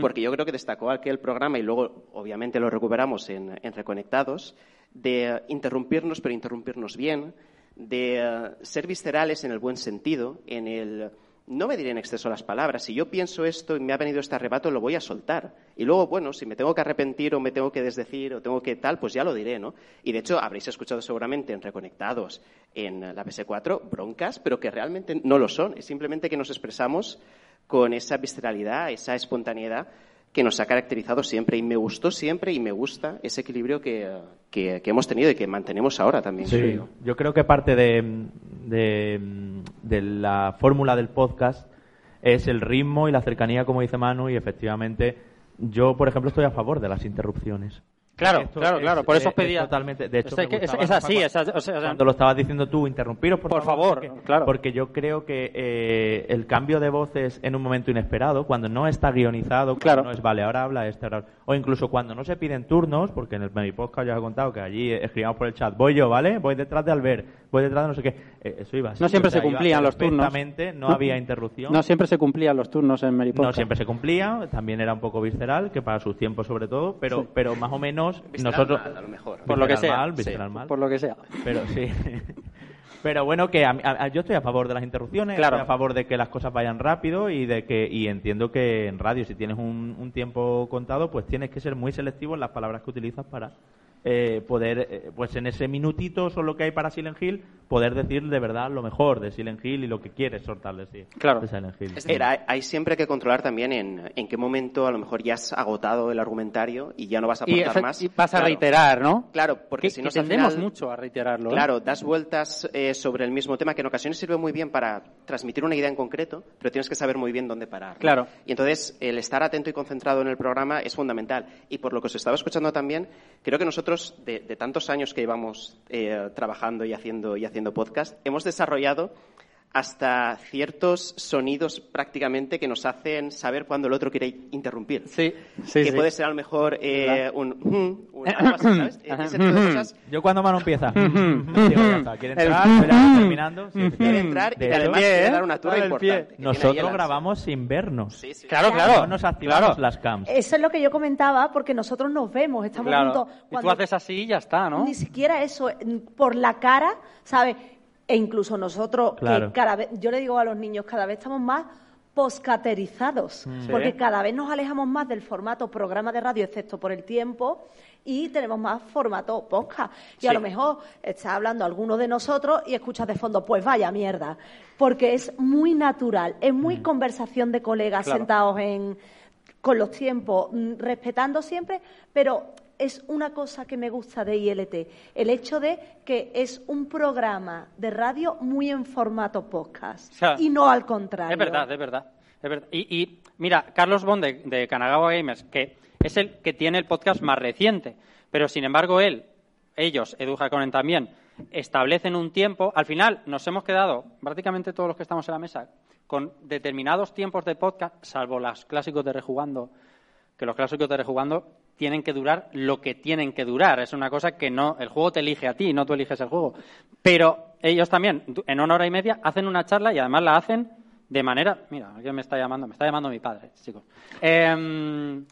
Speaker 2: Porque yo creo que destacó aquel programa y luego obviamente lo recuperamos en, en Reconectados, de interrumpirnos, pero interrumpirnos bien, de eh, ser viscerales en el buen sentido, en el no me diré en exceso las palabras. Si yo pienso esto y me ha venido este arrebato, lo voy a soltar. Y luego, bueno, si me tengo que arrepentir o me tengo que desdecir o tengo que tal, pues ya lo diré, ¿no? Y de hecho, habréis escuchado seguramente en Reconectados, en la PS4, broncas, pero que realmente no lo son. Es simplemente que nos expresamos con esa visceralidad, esa espontaneidad que nos ha caracterizado siempre y me gustó siempre y me gusta ese equilibrio que, hemos tenido y que mantenemos ahora también.
Speaker 3: Sí, yo creo que parte de, de, la fórmula del podcast es el ritmo y la cercanía, como dice Manu, y efectivamente yo, por ejemplo, estoy a favor de las interrupciones.
Speaker 1: Claro, claro, claro. Por eso os pedía.
Speaker 3: totalmente. De hecho,
Speaker 1: es, así. Es, o sea,
Speaker 3: cuando lo estabas diciendo tú, interrumpiros, por,
Speaker 1: por favor.
Speaker 3: porque,
Speaker 1: claro.
Speaker 3: Porque yo creo que eh, el cambio de voces en un momento inesperado, cuando no está guionizado,
Speaker 1: claro.
Speaker 3: no es vale, ahora habla este, o incluso cuando no se piden turnos, porque en el Podcast ya os he contado que allí escribamos por el chat, voy yo, ¿vale? Voy detrás de Albert, voy detrás de no sé qué. Eh, eso iba.
Speaker 1: no siempre se cumplían los turnos.
Speaker 3: No, había interrupción.
Speaker 1: No siempre se cumplían los turnos en Mary
Speaker 3: No siempre se cumplía, también era un poco visceral, que para sus tiempos sobre todo, pero, pero más o menos nosotros
Speaker 2: a lo mejor.
Speaker 1: Por lo que sea.
Speaker 3: Por lo que sea. Pero sí. Pero bueno, que yo estoy a favor de las interrupciones, estoy a favor de que las cosas vayan rápido y de que y entiendo que en radio, si tienes un, un tiempo contado, pues tienes que ser muy selectivo en las palabras que utilizas para eh, poder, eh, pues en ese minutito solo que hay para Silent Hill, poder decir de verdad lo mejor de Silent Hill y lo que quieres soltar de,
Speaker 1: claro.
Speaker 3: Silent Hill.
Speaker 2: Es decir, hay, siempre que controlar también en, en qué momento a lo mejor ya has agotado el argumentario y ya no vas a aportar más.
Speaker 1: Y vas a reiterar, ¿no?
Speaker 2: Claro, porque si no
Speaker 1: tendemos mucho a reiterarlo.
Speaker 2: ¿eh? Claro, das vueltas sobre el mismo tema que en ocasiones sirve muy bien para transmitir una idea en concreto, pero tienes que saber muy bien dónde parar.
Speaker 1: Claro.
Speaker 2: Y entonces el estar atento y concentrado en el programa es fundamental. Y por lo que os estaba escuchando también, creo que nosotros de, de tanto años que llevamos eh, trabajando y haciendo, y haciendo podcast, hemos desarrollado hasta ciertos sonidos prácticamente que nos hacen saber cuando el otro quiere interrumpir.
Speaker 1: Sí, sí
Speaker 2: Que puede ser a lo mejor eh, un, ¿sabes? Ese tipo de cosas.
Speaker 3: Yo cuando mano empieza. quiere entrar, terminando.
Speaker 2: quiere entrar y además quiere dar una turra importante.
Speaker 3: Nosotros grabamos sin vernos.
Speaker 1: Sí, sí. Claro, claro.
Speaker 3: No nos activamos las cams.
Speaker 6: Eso es lo que yo comentaba porque nosotros nos vemos, estamos juntos.
Speaker 1: Y tú haces así y ya está, ¿no?
Speaker 6: Ni siquiera eso, por la cara, ¿sabes? E incluso nosotros, que cada vez, yo le digo a los niños, cada vez estamos más poscaterizados, mm. porque cada vez nos alejamos más del formato programa de radio, excepto por el tiempo, y tenemos más formato podcast. Y a lo mejor está hablando alguno de nosotros y escuchas de fondo, pues vaya mierda, porque es muy natural, es muy mm. conversación de colegas sentados en con los tiempos, mm, respetando siempre, pero es una cosa que me gusta de ILT, el hecho de que es un programa de radio muy en formato podcast y no al contrario.
Speaker 1: Es verdad, es verdad. Y, mira, Carlos Bond de, Kanagawa Gamers, que es el que tiene el podcast más reciente, pero sin embargo él, ellos, Edu Jaconen también, establecen un tiempo. Al final nos hemos quedado, prácticamente todos los que estamos en la mesa, con determinados tiempos de podcast, salvo los clásicos de Rejugando, que los clásicos de Rejugando tienen que durar lo que tienen que durar. Es una cosa que no, el juego te elige a ti, no tú eliges el juego. Pero ellos también, en una hora y media, hacen una charla y además la hacen de manera. Mira, alguien me está llamando, me está llamando mi padre, chicos. Em,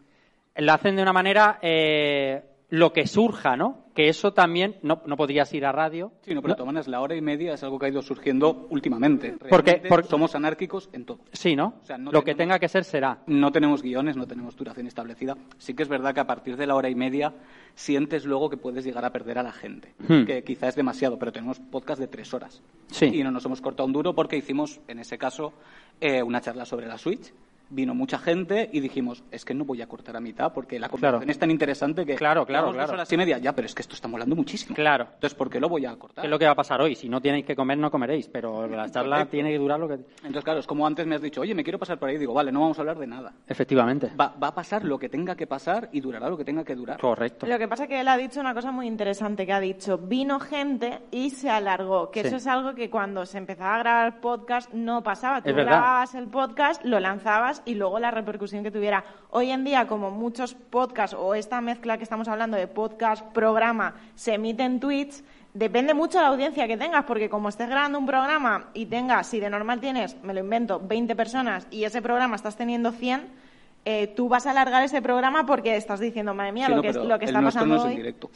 Speaker 1: la hacen de una manera eh, lo que surja, ¿no? Que eso también no, no podrías ir a radio.
Speaker 4: Sí, no, pero de todas la hora y media es algo que ha ido surgiendo últimamente.
Speaker 1: porque,
Speaker 4: somos anárquicos en todo.
Speaker 1: Sí, ¿no? lo que tenga que ser será.
Speaker 4: No tenemos guiones, no tenemos duración establecida. Sí que es verdad que a partir de la hora y media sientes luego que puedes llegar a perder a la gente, hmm. que quizá es demasiado, pero tenemos podcast de tres horas.
Speaker 1: Sí.
Speaker 4: Y no nos hemos cortado un duro porque hicimos, en ese caso, eh, una charla sobre la Switch vino mucha gente y dijimos, es que no voy a cortar a mitad porque la conversación es tan interesante que
Speaker 1: claro, claro,
Speaker 4: claro. dos horas y media, ya, pero es que esto está molando muchísimo.
Speaker 1: Claro.
Speaker 4: Entonces, ¿por qué lo voy a cortar?
Speaker 1: ¿Qué es lo que va a pasar hoy? Si no tenéis que comer, no comeréis, pero la charla tiene que durar lo que...
Speaker 4: Entonces, claro, es como antes me has dicho, oye, me quiero pasar por ahí, digo, vale, no vamos a hablar de nada.
Speaker 1: Efectivamente.
Speaker 4: Va, va a pasar lo que tenga que pasar y durará lo que tenga que durar.
Speaker 1: Correcto.
Speaker 5: Lo que pasa es que él ha dicho una cosa muy interesante, que ha dicho, vino gente y se alargó, que eso es algo que cuando se empezaba a grabar podcast no pasaba. Tú grababas el podcast, lo lanzabas y luego la repercusión que tuviera. Hoy en día, como muchos podcasts o esta mezcla que estamos hablando de podcast, programa, se emite en Twitch, depende mucho de la audiencia que tengas, porque como estés grabando un programa y tengas, si de normal tienes, me lo invento, 20 personas y ese programa estás teniendo 100, eh, tú vas a alargar ese programa porque estás diciendo, madre mía, lo, que, lo que está pasando
Speaker 4: no
Speaker 5: es
Speaker 4: en directo.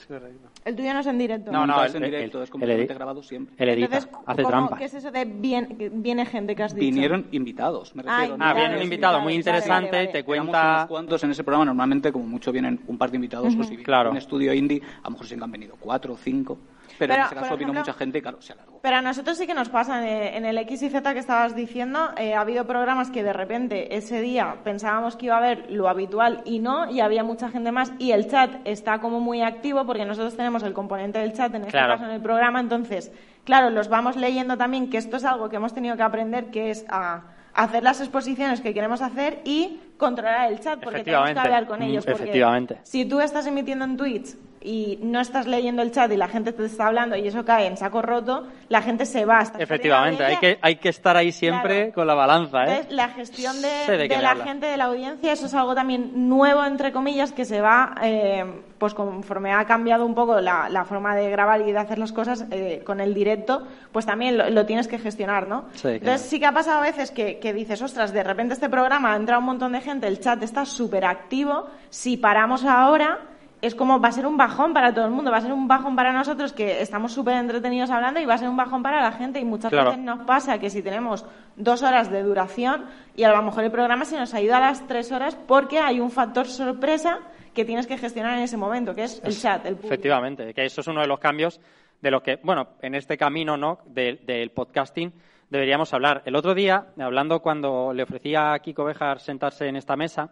Speaker 5: El tuyo no es en directo.
Speaker 4: No, no, es en directo, es completamente grabado siempre.
Speaker 1: El edita, hace trampa.
Speaker 5: ¿Qué es eso de viene gente que has dicho?
Speaker 4: Vinieron invitados, me
Speaker 1: ah, refiero. Ah, viene un invitado muy interesante, te cuenta...
Speaker 4: Unos cuantos en ese programa, normalmente como mucho vienen un par de invitados, o si
Speaker 1: claro.
Speaker 4: un estudio indie, a lo mejor se han venido cuatro o cinco. Pero, en ese caso vino mucha gente y claro, se alargó.
Speaker 5: Pero a nosotros sí que nos pasa. Eh, en el X y Z que estabas diciendo, eh, ha habido programas que de repente ese día pensábamos que iba a haber lo habitual y no, y había mucha gente más. Y el chat está como muy activo porque nosotros tenemos el componente del chat en este caso en el programa. Entonces, claro, los vamos leyendo también, que esto es algo que hemos tenido que aprender, que es a hacer las exposiciones que queremos hacer y controlar el chat, porque tenemos que hablar con ellos. Porque
Speaker 1: Efectivamente.
Speaker 5: Si tú estás emitiendo en Twitch y no estás leyendo el chat y la gente te está hablando y eso cae en saco roto, la gente se va. Hasta
Speaker 1: Efectivamente, hay que, hay que estar ahí siempre con la balanza. ¿eh?
Speaker 5: la gestión de, la gente, de la audiencia, eso es algo también nuevo, entre comillas, que se va, eh, pues conforme ha cambiado un poco la, forma de grabar y de hacer las cosas eh, con el directo, pues también lo, tienes que gestionar, ¿no? Entonces sí que ha pasado a veces que, que dices, ostras, de repente este programa ha entrado un montón de gente, el chat está súper activo, si paramos ahora es como va a ser un bajón para todo el mundo, va a ser un bajón para nosotros que estamos súper entretenidos hablando y va a ser un bajón para la gente y muchas veces nos pasa que si tenemos dos horas de duración y a lo mejor el programa se nos ha ido a las tres horas porque hay un factor sorpresa que tienes que gestionar en ese momento, que es el chat, el público.
Speaker 1: Efectivamente, que eso es uno de los cambios de los que, bueno, en este camino ¿no? del podcasting deberíamos hablar. El otro día, hablando cuando le ofrecía a Kiko Bejar sentarse en esta mesa,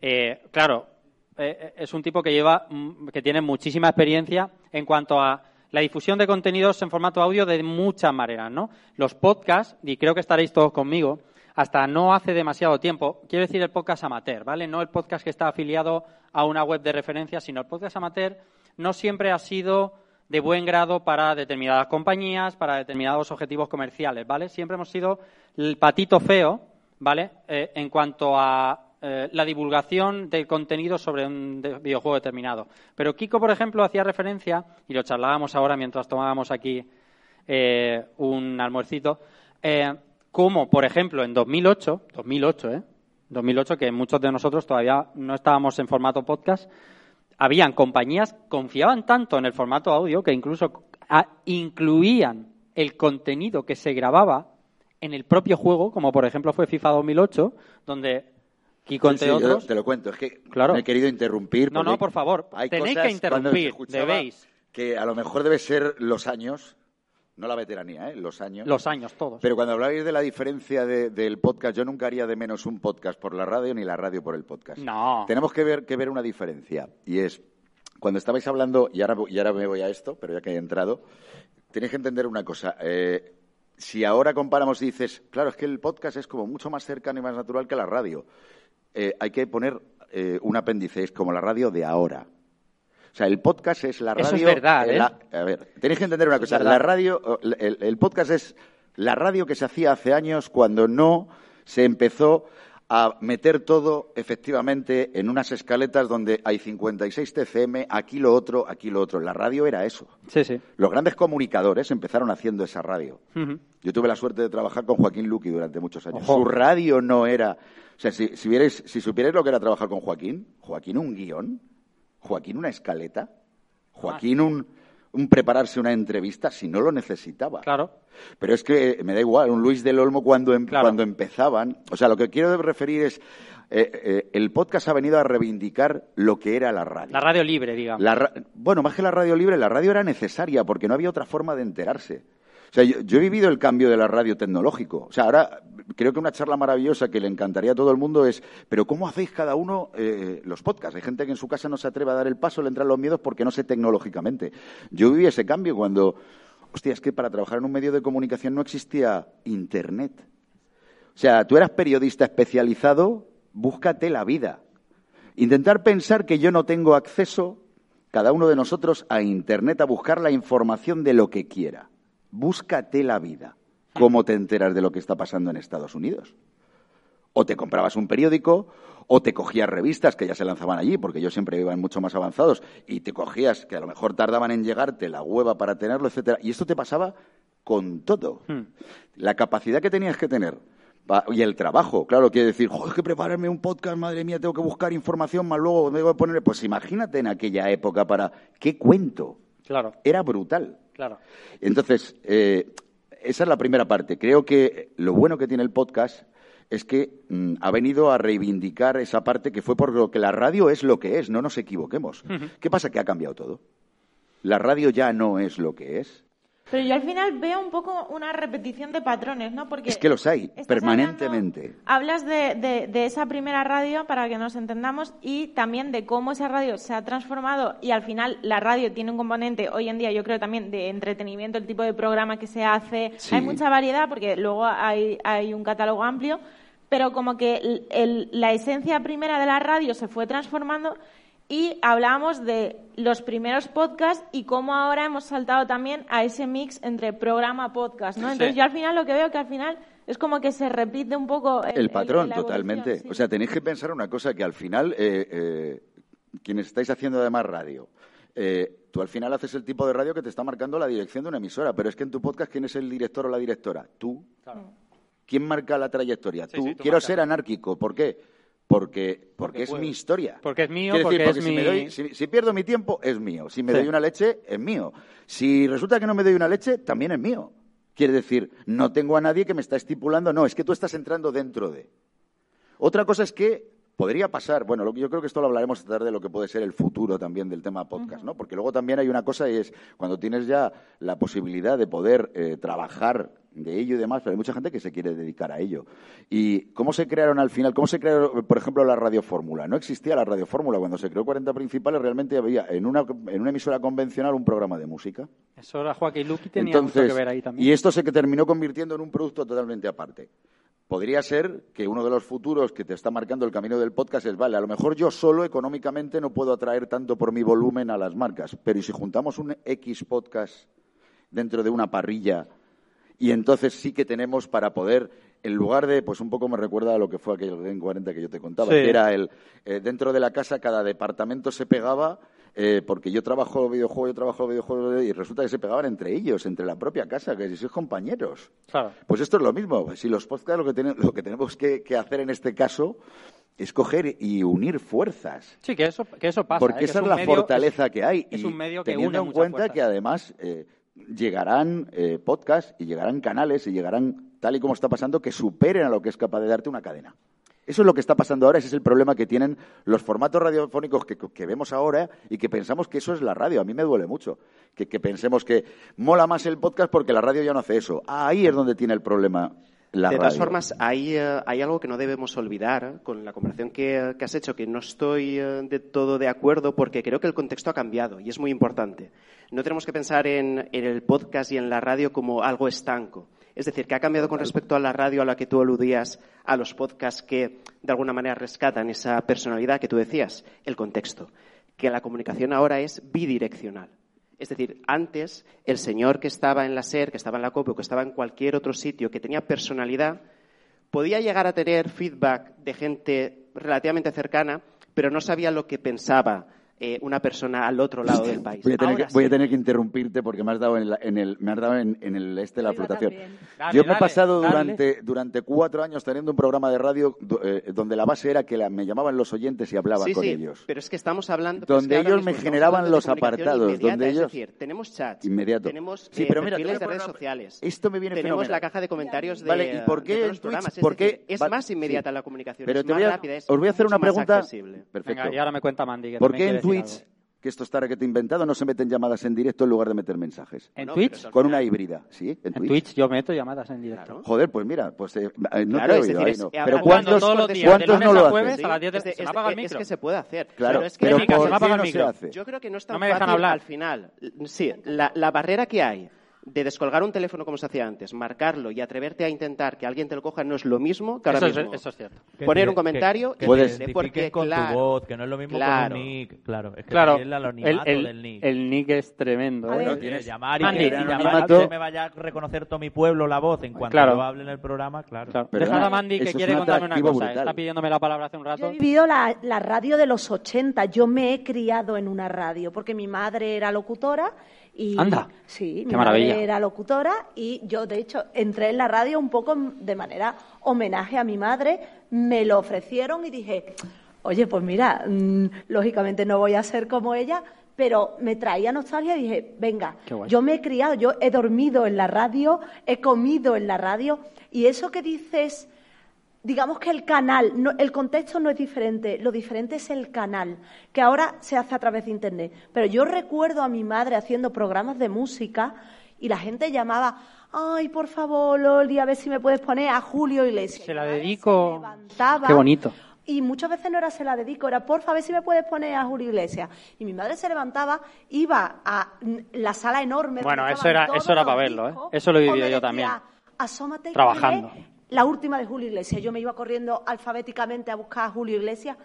Speaker 1: eh, claro, eh, eh, es un tipo que lleva, mm, que tiene muchísima experiencia en cuanto a la difusión de contenidos en formato audio de muchas maneras, ¿no? Los podcasts, y creo que estaréis todos conmigo, hasta no hace demasiado tiempo, quiero decir el podcast amateur, ¿vale? No el podcast que está afiliado a una web de referencia, sino el podcast amateur no siempre ha sido de buen grado para determinadas compañías, para determinados objetivos comerciales, ¿vale? Siempre hemos sido el patito feo, ¿vale? Eh, en cuanto a eh, la divulgación del contenido sobre un videojuego determinado. Pero Kiko, por ejemplo, hacía referencia, y lo charlábamos ahora mientras tomábamos aquí eh, un almuercito, como, por ejemplo, en 2008, 2008, ¿eh? 2008, que muchos de nosotros todavía no estábamos en formato podcast, habían compañías confiaban tanto en el formato audio que incluso incluían el contenido que se grababa en el propio juego, como por ejemplo fue FIFA 2008, donde Kiko, entre otros.
Speaker 7: te lo cuento, es que claro. me he querido interrumpir.
Speaker 1: No, no, por favor, tenéis que interrumpir, debéis.
Speaker 7: Que a lo mejor debe ser los años, no la veteranía, ¿eh? los años.
Speaker 1: Los años, todos.
Speaker 7: Pero cuando habláis de la diferencia del podcast, yo nunca haría de menos un podcast por la radio ni la radio por el podcast.
Speaker 1: No.
Speaker 7: Tenemos que ver, que ver una diferencia, y es, cuando estabais hablando, y ahora, y ahora me voy a esto, pero ya que he entrado, tenéis que entender una cosa. Eh, si ahora comparamos y dices, claro, es que el podcast es como mucho más cercano y más natural que la radio. Eh, hay que poner eh, un apéndice, es como la radio de ahora. O sea, el podcast es la radio.
Speaker 1: Eso es verdad, ¿eh?
Speaker 7: a ver, tenéis que entender una cosa. La radio, el, podcast es la radio que se hacía hace años cuando no se empezó a meter todo efectivamente en unas escaletas donde hay 56 TCM, aquí lo otro, aquí lo otro. La radio era eso.
Speaker 1: Sí, sí.
Speaker 7: Los grandes comunicadores empezaron haciendo esa radio. Yo tuve la suerte de trabajar con Joaquín Luqui durante muchos años. Su radio no era o sea, si, si, si supierais lo que era trabajar con Joaquín, Joaquín un guion, Joaquín una escaleta, Joaquín un, un prepararse una entrevista si no lo necesitaba.
Speaker 1: Claro.
Speaker 7: Pero es que me da igual, un Luis del Olmo cuando, em, cuando empezaban. O sea, lo que quiero referir es. Eh, eh, el podcast ha venido a reivindicar lo que era la radio.
Speaker 1: La radio libre, digamos.
Speaker 7: bueno, más que la radio libre, la radio era necesaria porque no había otra forma de enterarse. Sea, yo, he vivido el cambio de la radio tecnológico. O sea, ahora creo que una charla maravillosa que le encantaría a todo el mundo es, pero ¿cómo hacéis cada uno eh, los podcasts? Hay gente que en su casa no se atreve a dar el paso, le entran los miedos porque no sé tecnológicamente. Yo viví ese cambio cuando, hostia, es que para trabajar en un medio de comunicación no existía Internet. O sea, tú eras periodista especializado, búscate la vida. Intentar pensar que yo no tengo acceso, cada uno de nosotros, a Internet a buscar la información de lo que quiera búscate la vida. ¿Cómo te enteras de lo que está pasando en Estados Unidos? O te comprabas un periódico, o te cogías revistas que ya se lanzaban allí, porque ellos siempre iban mucho más avanzados, y te cogías que a lo mejor tardaban en llegarte la hueva para tenerlo, etcétera. Y esto te pasaba con todo. Hmm. La capacidad que tenías que tener y el trabajo, claro, quiere decir, joder, que prepararme un podcast, madre mía, tengo que buscar información, más luego debo poner. Pues imagínate en aquella época para qué cuento.
Speaker 1: Claro.
Speaker 7: Era brutal.
Speaker 1: Claro.
Speaker 7: Entonces, eh, esa es la primera parte. Creo que lo bueno que tiene el podcast es que mm, ha venido a reivindicar esa parte que fue por lo que la radio es lo que es, no nos equivoquemos. ¿Qué pasa? Que ha cambiado todo. La radio ya no es lo que es.
Speaker 5: Pero yo al final veo un poco una repetición de patrones, ¿no? Porque
Speaker 7: es que los hay, permanentemente.
Speaker 5: hablas de, de, esa primera radio, para que nos entendamos, y también de cómo esa radio se ha transformado y al final la radio tiene un componente, hoy en día yo creo también de entretenimiento, el tipo de programa que se hace. Hay mucha variedad porque luego hay, hay un catálogo amplio, pero como que la esencia primera de la radio se fue transformando y hablábamos de los primeros podcasts y cómo ahora hemos saltado también a ese mix entre programa podcast, ¿no? Entonces yo al final lo que veo que al final es como que se repite un poco
Speaker 7: el, patrón, totalmente. O sea, tenéis que pensar una cosa que al final eh, eh, quienes estáis haciendo además radio. Eh, tú al final haces el tipo de radio que te está marcando la dirección de una emisora, pero es que en tu podcast, ¿quién es el director o la directora? Tú. ¿Quién marca la trayectoria? tú. Quiero ser anárquico. ¿Por qué? Porque, porque, es mi historia.
Speaker 1: Porque es mío, porque, es mi...
Speaker 7: si, pierdo mi tiempo, es mío. Si me doy una leche, es mío. Si resulta que no me doy una leche, también es mío. Quiere decir, no tengo a nadie que me está estipulando, no, es que tú estás entrando dentro de. Otra cosa es que podría pasar, bueno, yo creo que esto lo hablaremos esta tarde de lo que puede ser el futuro también del tema podcast, ¿no? Porque luego también hay una cosa y es cuando tienes ya la posibilidad de poder eh, trabajar de ello y demás, pero hay mucha gente que se quiere dedicar a ello. ¿Y cómo se crearon al final? ¿Cómo se creó, por ejemplo, la radiofórmula? No existía la radiofórmula. Cuando se creó 40 Principales realmente había en una, en una emisora convencional un programa de música.
Speaker 1: Eso era Joaquín Luqui tenía mucho que ver ahí también.
Speaker 7: Y esto se terminó convirtiendo en un producto totalmente aparte. Podría ser que uno de los futuros que te está marcando el camino del podcast es, vale, a lo mejor yo solo económicamente no puedo atraer tanto por mi volumen a las marcas, pero ¿y si juntamos un X podcast dentro de una parrilla y entonces sí que tenemos para poder, en lugar de, pues un poco me recuerda a lo que fue aquel en 40 que yo te contaba, que era el, eh, dentro de la casa cada departamento se pegaba, eh, porque yo trabajo videojuegos, yo trabajo videojuegos, y resulta que se pegaban entre ellos, entre la propia casa, que si sois compañeros.
Speaker 1: Claro.
Speaker 7: Pues esto es lo mismo. Si los podcasts lo que, lo que tenemos que, hacer en este caso es coger y unir fuerzas.
Speaker 1: Sí, que eso, que eso pasa.
Speaker 7: Porque
Speaker 1: ¿eh?
Speaker 7: esa es, la fortaleza que hay.
Speaker 1: Es un medio
Speaker 7: que teniendo
Speaker 1: en
Speaker 7: cuenta que además llegarán eh, podcasts y llegarán canales y llegarán, tal y como está pasando, que superen a lo que es capaz de darte una cadena. Eso es lo que está pasando ahora, ese es el problema que tienen los formatos radiofónicos que, vemos ahora y que pensamos que eso es la radio. A mí me duele mucho que, pensemos que mola más el podcast porque la radio ya no hace eso. Ahí es donde tiene el problema la
Speaker 2: de
Speaker 7: todas
Speaker 2: formas, hay, eh, hay, algo que no debemos olvidar con la comparación que, que, has hecho, que no estoy eh, de todo de acuerdo porque creo que el contexto ha cambiado y es muy importante. No tenemos que pensar en, el podcast y en la radio como algo estanco. Es decir, que ha cambiado con respecto a la radio a la que tú aludías, a los podcasts que de alguna manera rescatan esa personalidad que tú decías, el contexto. Que la comunicación ahora es bidireccional. Es decir, antes el señor que estaba en la SER, que estaba en la COPE o que estaba en cualquier otro sitio que tenía personalidad, podía llegar a tener feedback de gente relativamente cercana, pero no sabía lo que pensaba eh, una persona al otro lado del país.
Speaker 7: Voy a tener, que, interrumpirte porque me has dado en, el, me has dado en, el este la flotación. Yo me he pasado durante, durante cuatro años teniendo un programa de radio eh, donde la base era que me llamaban los oyentes y hablaba con ellos.
Speaker 2: Pero es que estamos hablando...
Speaker 7: Donde ellos me generaban los apartados. Donde ellos... Es
Speaker 2: decir, tenemos chats.
Speaker 7: Inmediato.
Speaker 2: Tenemos sí, pero mira, de redes sociales.
Speaker 7: Esto me viene
Speaker 2: Tenemos la caja de comentarios de,
Speaker 7: vale, ¿y por qué
Speaker 2: es más inmediata la comunicación, pero es más rápida,
Speaker 7: Os voy a hacer una pregunta.
Speaker 1: Perfecto. y ahora me cuenta Mandy.
Speaker 7: ¿Por qué en Twitch que esto está requete inventado, no se meten llamadas en directo en lugar de meter mensajes.
Speaker 1: ¿En Twitch?
Speaker 7: Con una híbrida, ¿sí?
Speaker 1: En, Twitch. yo meto llamadas en directo.
Speaker 7: Joder, pues mira, pues eh, no te he oído, ahí no. Pero ¿cuántos, ¿cuántos no lo hacen?
Speaker 1: A las 10 se apaga el micro.
Speaker 2: Es que se puede hacer.
Speaker 7: Claro, pero, es que pero ¿por qué no
Speaker 2: se
Speaker 7: hace?
Speaker 2: Yo creo que no es tan fácil al final. Sí, la barrera que hay de descolgar un teléfono como se hacía antes, marcarlo y atreverte a intentar que alguien te lo coja no es lo mismo que ahora
Speaker 1: eso
Speaker 2: mismo.
Speaker 1: Es, eso es cierto.
Speaker 2: Poner un comentario
Speaker 3: que, puedes porque con tu voz, que no es lo mismo claro, con un nick. Claro, es que
Speaker 1: claro,
Speaker 3: el,
Speaker 1: el,
Speaker 3: del nick.
Speaker 1: El nick es tremendo.
Speaker 3: ¿eh? tienes llamar y que, llamar, que me vaya a reconocer todo mi pueblo la voz en cuanto claro. hable en el programa, claro. claro.
Speaker 1: Deja a Mandy que quiere contarme una cosa. ¿eh? Está pidiéndome la palabra hace un rato.
Speaker 6: Yo he vivido la, la radio de los 80. Yo me he criado en una radio porque mi madre era locutora y,
Speaker 1: Anda.
Speaker 6: Sí,
Speaker 1: mi madre
Speaker 6: era locutora y yo, de hecho, entré en la radio un poco de manera homenaje a mi madre. Me lo ofrecieron y dije, oye, pues mira, mm, lógicamente no voy a ser como ella, pero me traía nostalgia y dije, venga, yo me he criado, yo he dormido en la radio, he comido en la radio y eso que dices digamos que el canal, el contexto no es diferente, lo diferente es el canal, que ahora se hace a través de Internet. Pero yo recuerdo a mi madre haciendo programas de música y la gente llamaba, ay, por favor, Loli, a ver si me puedes poner a Julio Iglesias.
Speaker 1: Se la dedico. Qué bonito.
Speaker 6: Y muchas veces no era se la dedico, era porfa, a ver si me puedes poner a Julio Iglesias. Y mi madre se levantaba, iba a la sala enorme.
Speaker 1: Bueno, eso era, eso era para verlo, ¿eh? Eso lo he vivido yo también.
Speaker 6: Asómate
Speaker 1: trabajando
Speaker 6: la última de Julio Iglesias. Yo me iba corriendo alfabéticamente a buscar a Julio Iglesias.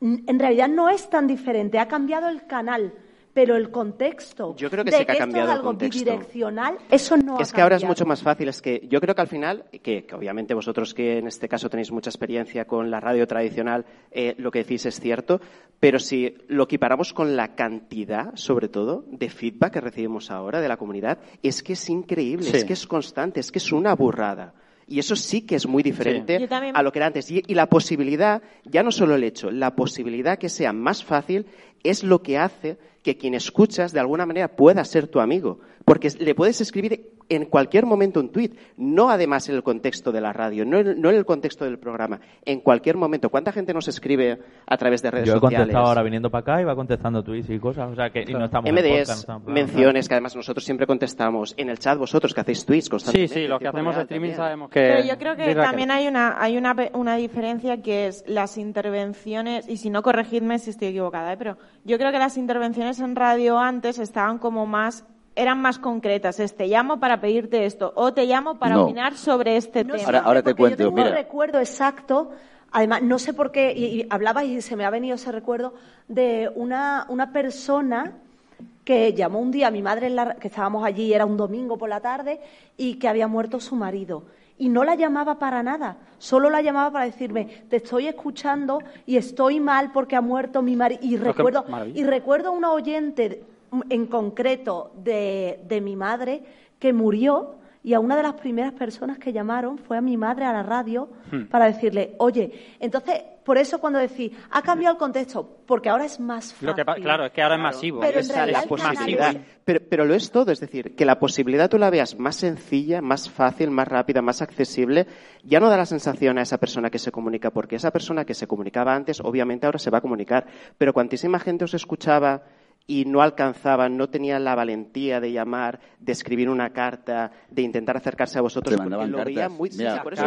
Speaker 6: En realidad no es tan diferente, ha cambiado el canal, pero el contexto.
Speaker 2: Yo creo que sí que ha cambiado
Speaker 6: es algo
Speaker 2: el contexto.
Speaker 6: bidireccional, eso no
Speaker 2: Es que ahora es mucho más fácil. Es que yo creo que al final, que, obviamente vosotros que en este caso tenéis mucha experiencia con la radio tradicional, eh, lo que decís es cierto, pero si lo equiparamos con la cantidad, sobre todo, de feedback que recibimos ahora de la comunidad, es que es increíble, es que es constante, es que es una burrada. Y eso sí que es muy diferente a lo que era antes. Y, y, la posibilidad, ya no solo el hecho, la posibilidad que sea más fácil es lo que hace que quien escuchas de alguna manera pueda ser tu amigo. Porque le puedes escribir en cualquier momento un tuit, no además en el contexto de la radio, no en, el contexto del programa, en cualquier momento. ¿Cuánta gente nos escribe a través de redes sociales?
Speaker 3: Yo he contestado ahora viniendo para acá y va contestando tweets y cosas, o sea que y no estamos
Speaker 2: MDs, menciones, que además nosotros siempre contestamos. En el chat vosotros que hacéis tweets constantemente.
Speaker 1: Sí, sí, lo que hacemos en streaming sabemos que...
Speaker 5: Pero yo creo que también hay una, hay una, una diferencia que es las intervenciones, y si no corregidme si estoy equivocada, ¿eh? pero yo creo que las intervenciones en radio antes estaban como más eran más concretas. Es te llamo para pedirte esto o te llamo para opinar sobre este tema.
Speaker 7: Ahora, te cuento.
Speaker 6: Yo
Speaker 7: tengo
Speaker 6: un recuerdo exacto. Además, no sé por qué, y, hablaba y se me ha venido ese recuerdo de una, una persona que llamó un día a mi madre, que estábamos allí, era un domingo por la tarde, y que había muerto su marido. Y no la llamaba para nada, solo la llamaba para decirme, te estoy escuchando y estoy mal porque ha muerto mi marido. Y recuerdo, y recuerdo a una oyente en concreto de, de mi madre que murió y a una de las primeras personas que llamaron fue a mi madre a la radio hmm. para decirle, oye, entonces, por eso cuando decís, ha cambiado el contexto, porque ahora es más fácil.
Speaker 1: claro, es que ahora es masivo.
Speaker 2: Pero es la posibilidad. Pero, pero, lo es todo, es decir, que la posibilidad tú la veas más sencilla, más fácil, más rápida, más accesible, ya no da la sensación a esa persona que se comunica, porque esa persona que se comunicaba antes, obviamente ahora se va a comunicar, pero cuantísima gente os escuchaba y no alcanzaban, no tenían la valentía de llamar, de escribir una carta, de intentar acercarse a vosotros, porque lo veían muy... por eso,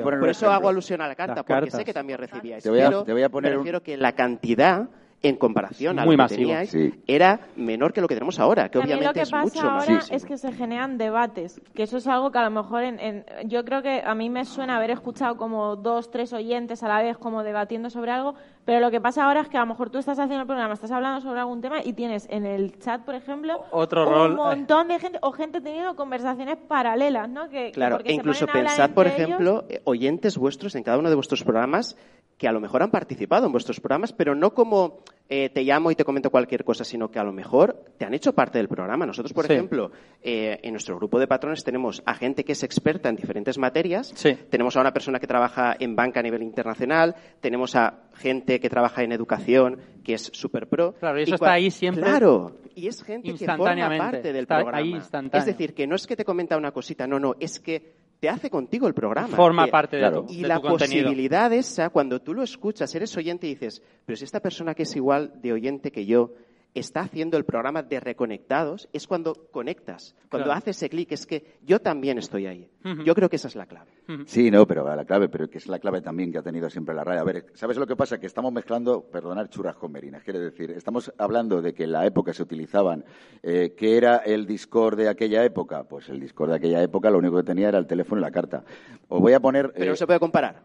Speaker 2: por eso hago alusión a la carta, porque sé que también recibíais. Te voy a, te voy a poner me que la cantidad en comparación a lo que teníais, era menor que lo que tenemos ahora, que obviamente es mucho
Speaker 5: más. ahora es que se generan debates, que eso es algo que a lo mejor en, yo creo que a mí me suena haber escuchado como dos, tres oyentes a la vez como debatiendo sobre algo, pero lo que pasa ahora es que a lo mejor tú estás haciendo el programa, estás hablando sobre algún tema y tienes en el chat, por ejemplo,
Speaker 1: un
Speaker 5: montón de gente o gente teniendo conversaciones paralelas, ¿no? Que,
Speaker 2: claro, e incluso pensad, por ejemplo, eh, oyentes vuestros en cada uno de vuestros programas que a lo mejor han participado en vuestros programas, pero no como eh, te llamo y te comento cualquier cosa, sino que a lo mejor te han hecho parte del programa. Nosotros, por ejemplo, eh, en nuestro grupo de patrones tenemos a gente que es experta en diferentes materias. Tenemos a una persona que trabaja en banca a nivel internacional. Tenemos a gente que trabaja en educación, que es super pro.
Speaker 1: Claro, y eso está ahí siempre.
Speaker 2: Claro, y es gente que forma parte del programa. es decir, que no es que te comenta una cosita, no, no, es que hace contigo el programa.
Speaker 1: Forma parte de,
Speaker 2: tu, y la posibilidad esa, cuando tú lo escuchas, eres oyente y dices, pero si esta persona que es igual de oyente que yo, está haciendo el programa de Reconectados es cuando conectas, cuando haces ese clic, es que yo también estoy ahí. Yo creo que esa es la clave.
Speaker 7: Sí, no, pero la clave, pero que es la clave también que ha tenido siempre la radio. A ver, ¿sabes lo que pasa? Que estamos mezclando, perdonar, churras con merinas. Quiere decir, estamos hablando de que en la época se utilizaban, eh, ¿qué era el Discord de aquella época? Pues el Discord de aquella época lo único que tenía era el teléfono y la carta. Os voy a poner...
Speaker 2: Pero no eh, se puede comparar.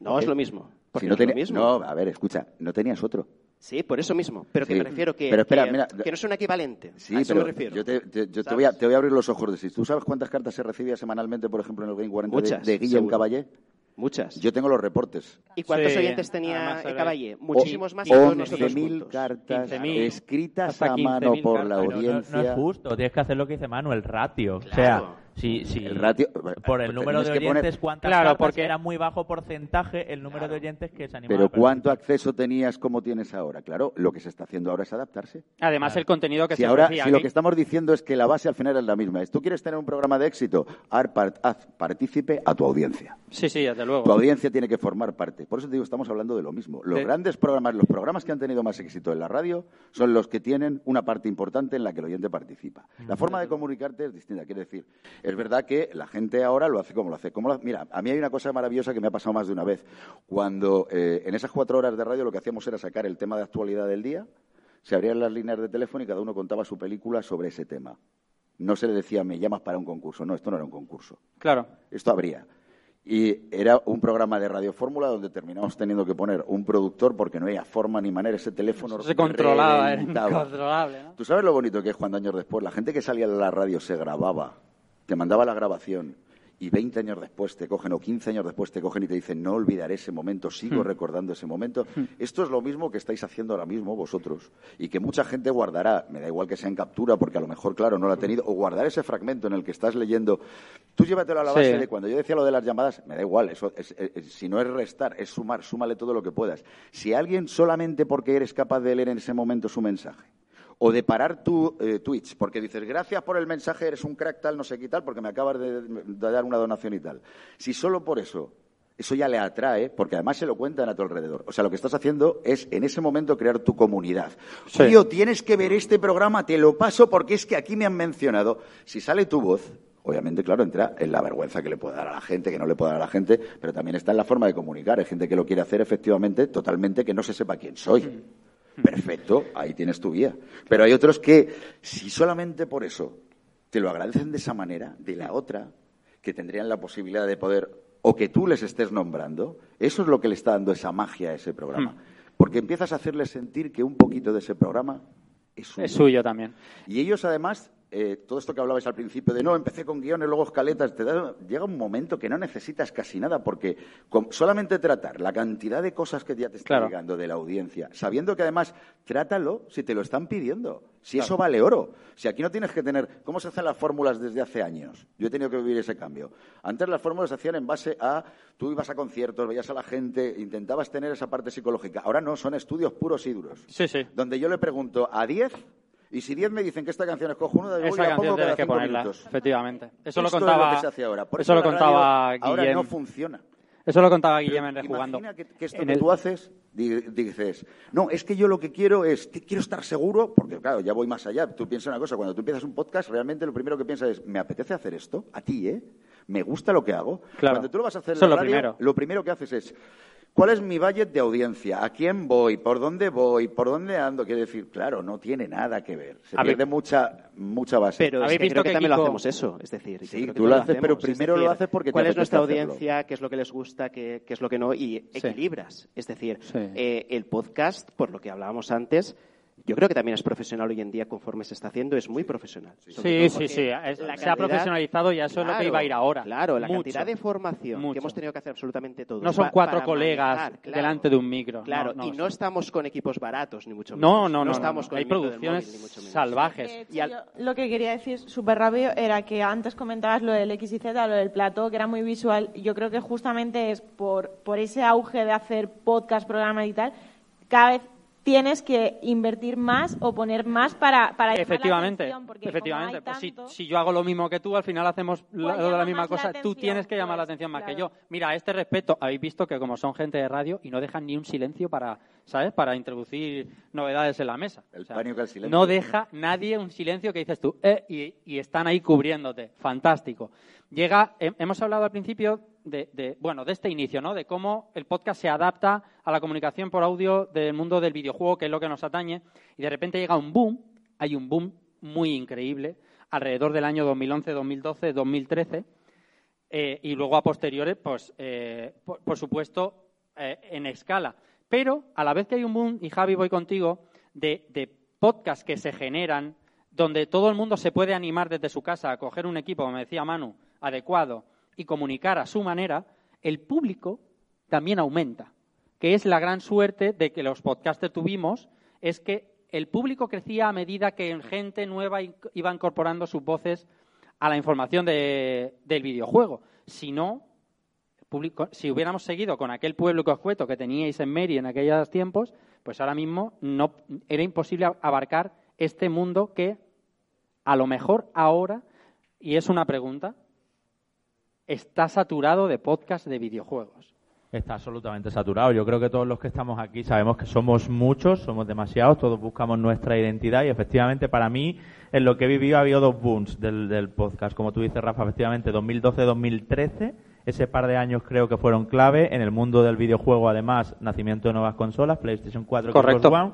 Speaker 2: No es lo mismo.
Speaker 7: Si no, no, mismo. no, a ver, escucha, no tenías otro.
Speaker 2: Sí, por eso mismo. Pero que me refiero que,
Speaker 7: pero espera,
Speaker 2: que,
Speaker 7: mira,
Speaker 2: que, no es un equivalente.
Speaker 7: Sí, pero yo, te, yo te, voy a, te, voy a, abrir los ojos de si tú sabes cuántas cartas se recibía semanalmente, por ejemplo, en el Game 40
Speaker 2: Muchas,
Speaker 7: de, de Guillem Caballé.
Speaker 2: Muchas.
Speaker 7: Yo tengo los reportes.
Speaker 2: ¿Y cuántos oyentes tenía Caballé? Muchísimos más.
Speaker 7: 11.000 cartas escritas a mano por la audiencia.
Speaker 3: No, es justo, tienes que hacer lo que dice Manu, el ratio. O sea, Sí, sí.
Speaker 7: El ratio,
Speaker 3: por el número de oyentes, ¿cuántas claro, porque era muy bajo porcentaje el número de oyentes que se animaban.
Speaker 7: Pero ¿cuánto acceso tenías como tienes ahora? Claro, lo que se está haciendo ahora es adaptarse.
Speaker 1: Además, el contenido que
Speaker 7: si
Speaker 1: se
Speaker 7: ahora, Si lo que estamos diciendo es que la base al final es la misma. Es, tú quieres tener un programa de éxito, haz partícipe a tu audiencia.
Speaker 1: Sí, sí, desde luego.
Speaker 7: Tu audiencia tiene que formar parte. Por eso te digo, estamos hablando de lo mismo. Los grandes programas, los programas que han tenido más éxito en la radio son los que tienen una parte importante en la que el oyente participa. La forma de comunicarte es distinta. Quiere decir, es verdad que la gente ahora lo hace como lo hace. Como Mira, a mí hay una cosa maravillosa que me ha pasado más de una vez. Cuando eh, en esas cuatro horas de radio lo que hacíamos era sacar el tema de actualidad del día, se abrían las líneas de teléfono y cada uno contaba su película sobre ese tema. No se le decía, me llamas para un concurso. No, esto no era un concurso.
Speaker 1: Claro.
Speaker 7: Esto habría. Y era un programa de Radio Fórmula donde terminamos teniendo que poner un productor porque no había forma ni manera. Ese teléfono
Speaker 1: se controlaba, era incontrolable.
Speaker 7: ¿Tú sabes lo bonito que es cuando años después la gente que salía de la radio se grababa, te mandaba la grabación y 20 años después te cogen o 15 años después te cogen y te dicen no olvidaré ese momento, sigo hmm. recordando ese momento. Hmm. Esto es lo mismo que estáis haciendo ahora mismo vosotros y que mucha gente guardará, me da igual que sea en captura porque a lo mejor, claro, no lo ha tenido, o guardar ese fragmento en el que estás leyendo. Tú llévatelo a la base de cuando yo decía lo de las llamadas, me da igual, eso si no es restar, es sumar, súmale todo lo que puedas. Si alguien solamente porque eres capaz de leer en ese momento su mensaje o de parar tu eh, Twitch, porque dices, gracias por el mensaje, eres un crack tal, no sé qué tal, porque me acabas de, dar una donación y tal. Si solo por eso, eso ya le atrae, porque además se lo cuentan a tu alrededor. O sea, lo que estás haciendo es en ese momento crear tu comunidad. Tío, tienes que ver este programa, te lo paso porque es que aquí me han mencionado. Si sale tu voz, obviamente, claro, entra en la vergüenza que le puede dar a la gente, que no le puede dar a la gente, pero también está en la forma de comunicar. Hay gente que lo quiere hacer efectivamente totalmente que no se sepa quién soy. Mm. Perfecto, ahí tienes tu guía. Pero hay otros que, si solamente por eso te lo agradecen de esa manera, de la otra, que tendrían la posibilidad de poder, o que tú les estés nombrando, eso es lo que le está dando esa magia a ese programa. Hmm. Porque empiezas a hacerles sentir que un poquito de ese programa es suyo.
Speaker 1: Es suyo también.
Speaker 7: Y ellos, además, eh, todo esto que hablabais al principio de no, empecé con guiones, luego escaletas, te llega un momento que no necesitas casi nada porque solamente tratar la cantidad de cosas que ya te están llegando de la audiencia, sabiendo que además trátalo si te lo están pidiendo, si eso vale oro. Si aquí no tienes que tener, ¿cómo se hacen las fórmulas desde hace años? Yo he tenido que vivir ese cambio. Antes las fórmulas se hacían en base a, tú ibas a conciertos, veías a la gente, intentabas tener esa parte psicológica. Ahora no, son estudios puros y duros.
Speaker 1: Sí, sí.
Speaker 7: Donde yo le pregunto a 10 y si 10 me dicen que esta canción es cojonuda, yo Esa canción tienes que ponerla, minutos.
Speaker 1: efectivamente. Eso lo contaba, es lo que se ahora. eso lo contaba Guillem.
Speaker 7: Ahora no funciona.
Speaker 1: Eso lo contaba Guillem en Rejugando.
Speaker 7: Imagina que, que esto que tú haces, dices, no, es que yo lo que quiero es, quiero estar seguro, porque claro, ya voy más allá. Tú piensas una cosa, cuando tú empiezas un podcast, realmente lo primero que piensas es, ¿me apetece hacer esto? A ti, ¿eh? ¿Me gusta lo que hago?
Speaker 1: Claro.
Speaker 7: Cuando tú lo vas a hacer en la radio, lo primero. lo primero que haces es, ¿Cuál es mi budget de audiencia? ¿A quién voy? ¿Por dónde voy? ¿Por dónde ando? Quiere decir, claro, no tiene nada que ver. Se pierde mucha, mucha base.
Speaker 2: Pero es que creo que, también lo hacemos eso. Es decir,
Speaker 7: sí, tú lo haces, pero primero lo haces porque
Speaker 2: ¿Cuál es nuestra audiencia? ¿Qué es lo que les gusta? ¿Qué, es lo que no? Y equilibras. Es decir, eh, el podcast, por lo que hablábamos antes, yo creo que también es profesional hoy en día conforme se está haciendo, es muy profesional.
Speaker 1: Sí, sí, sí, se ha profesionalizado y eso es lo que iba a ir ahora.
Speaker 2: Claro, la cantidad de formación que hemos tenido que hacer absolutamente todos.
Speaker 1: No son cuatro colegas delante de un micro.
Speaker 2: Claro, y no estamos con equipos baratos, ni mucho
Speaker 1: menos. No, no, no. estamos con Hay producciones salvajes.
Speaker 5: lo que quería decir súper rápido era que antes comentabas lo del X y Z, lo del plató, que era muy visual. Yo creo que justamente es por, por ese auge de hacer podcast, programas y tal, cada vez tienes que invertir más o poner más para, para
Speaker 1: efectivamente la atención, efectivamente pues si, si, yo hago lo mismo que tú al final hacemos pues la, misma cosa. Tú tienes que llamar la pues, atención más que yo. Mira a este respecto habéis visto que como son gente de radio y no dejan ni un silencio para sabes para introducir novedades en la mesa.
Speaker 7: El pánico silencio.
Speaker 1: no deja nadie un silencio que dices tú eh, y, y están ahí cubriéndote. Fantástico llega hemos hablado al principio de, bueno, de este inicio, ¿no? De cómo el podcast se adapta a la comunicación por audio del mundo del videojuego, que es lo que nos atañe, y de repente llega un boom, hay un boom muy increíble, alrededor del año 2011, 2012, 2013, y luego a posteriores, pues, eh, por, supuesto, eh, en escala. Pero a la vez que hay un boom, y Javi, voy contigo, de, de podcasts que se generan, donde todo el mundo se puede animar desde su casa a coger un equipo, como decía Manu, adecuado, y comunicar a su manera, el público también aumenta, que es la gran suerte de que los podcasters tuvimos, es que el público crecía a medida que gente nueva iba incorporando sus voces a la información del videojuego. Si no, si hubiéramos seguido con aquel pueblo escueto que teníais en Mary en aquellos tiempos, pues ahora mismo no era imposible abarcar este mundo que a lo mejor ahora, y es una pregunta, está saturado de podcast de videojuegos.
Speaker 3: Está absolutamente saturado. Yo creo que todos los que estamos aquí sabemos que somos muchos, somos demasiados, todos buscamos nuestra identidad y efectivamente para mí en lo que he vivido ha habido dos booms del, podcast. Como tú dices, Rafa, efectivamente 2012-2013, ese par de años creo que fueron clave en el mundo del videojuego, además, nacimiento de nuevas consolas, PlayStation 4,
Speaker 1: Correcto.
Speaker 3: One.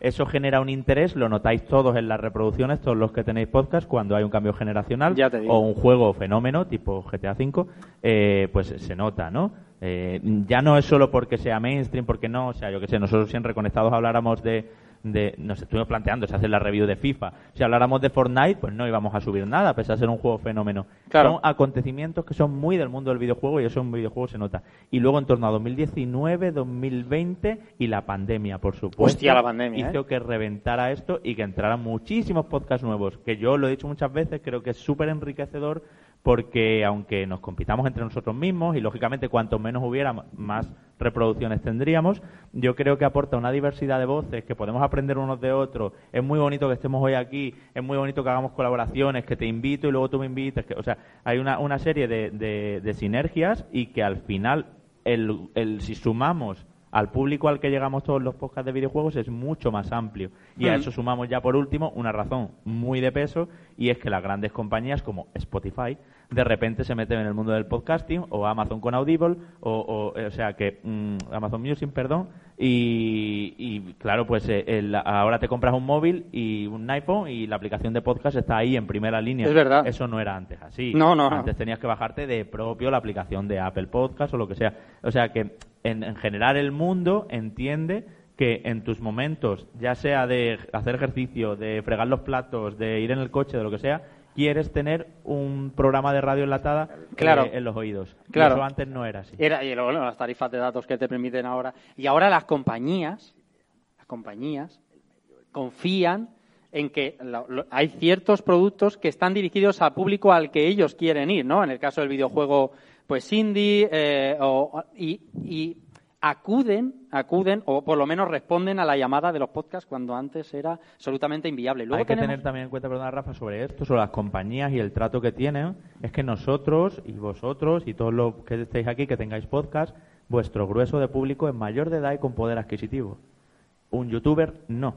Speaker 3: Eso genera un interés, lo notáis todos en las reproducciones, todos los que tenéis podcast, cuando hay un cambio generacional o un juego fenómeno tipo GTA V, eh, pues se nota, ¿no? Eh, ya no es solo porque sea mainstream, porque no, o sea, yo que sé, nosotros siempre conectados habláramos de de, nos estuvimos planteando si hacer la review de FIFA. Si habláramos de Fortnite, pues no íbamos a subir nada, a pesar de ser un juego fenómeno. Son acontecimientos que son muy del mundo del videojuego y eso en un videojuego se nota. Y luego en torno a 2019, 2020 y la pandemia, por supuesto.
Speaker 1: Hostia, la pandemia.
Speaker 3: Hizo
Speaker 1: ¿eh?
Speaker 3: que reventara esto y que entraran muchísimos podcasts nuevos, que yo lo he dicho muchas veces, creo que es súper enriquecedor porque aunque nos compitamos entre nosotros mismos y lógicamente cuanto menos hubiera más reproducciones tendríamos, yo creo que aporta una diversidad de voces que podemos aprender unos de otros. Es muy bonito que estemos hoy aquí, es muy bonito que hagamos colaboraciones, que te invito y luego tú me invites, que, o sea, hay una, una serie de, de, sinergias y que al final el, el, si sumamos al público al que llegamos todos los podcasts de videojuegos es mucho más amplio. Y a eso sumamos ya por último una razón muy de peso y es que las grandes compañías como Spotify de repente se meten en el mundo del podcasting o Amazon con Audible o, o, sea que mm, Amazon Music, perdón, y, claro, pues eh, ahora te compras un móvil y un iPhone y la aplicación de podcast está ahí en primera línea.
Speaker 1: Es verdad.
Speaker 3: Eso no era antes así.
Speaker 1: No, no.
Speaker 3: Antes tenías que bajarte de propio la aplicación de Apple Podcast o lo que sea. O sea que en, general el mundo entiende que en tus momentos, ya sea de hacer ejercicio, de fregar los platos, de ir en el coche, de lo que sea, quieres tener un programa de radio enlatada eh, en los oídos.
Speaker 1: Claro.
Speaker 3: eso antes no era así.
Speaker 1: Era, y luego las tarifas de datos que te permiten ahora. Y ahora las compañías, las compañías confían en que hay ciertos productos que están dirigidos al público al que ellos quieren ir, ¿no? En el caso del videojuego pues indie eh, o, y, y, acuden, acuden o por lo menos responden a la llamada de los podcasts cuando antes era absolutamente inviable.
Speaker 3: Luego Hay que tener también en cuenta, perdona Rafa, sobre esto, sobre las compañías y el trato que tienen, es que nosotros y vosotros y todos los que estéis aquí, que tengáis podcast, vuestro grueso de público es mayor de edad y con poder adquisitivo. Un youtuber no.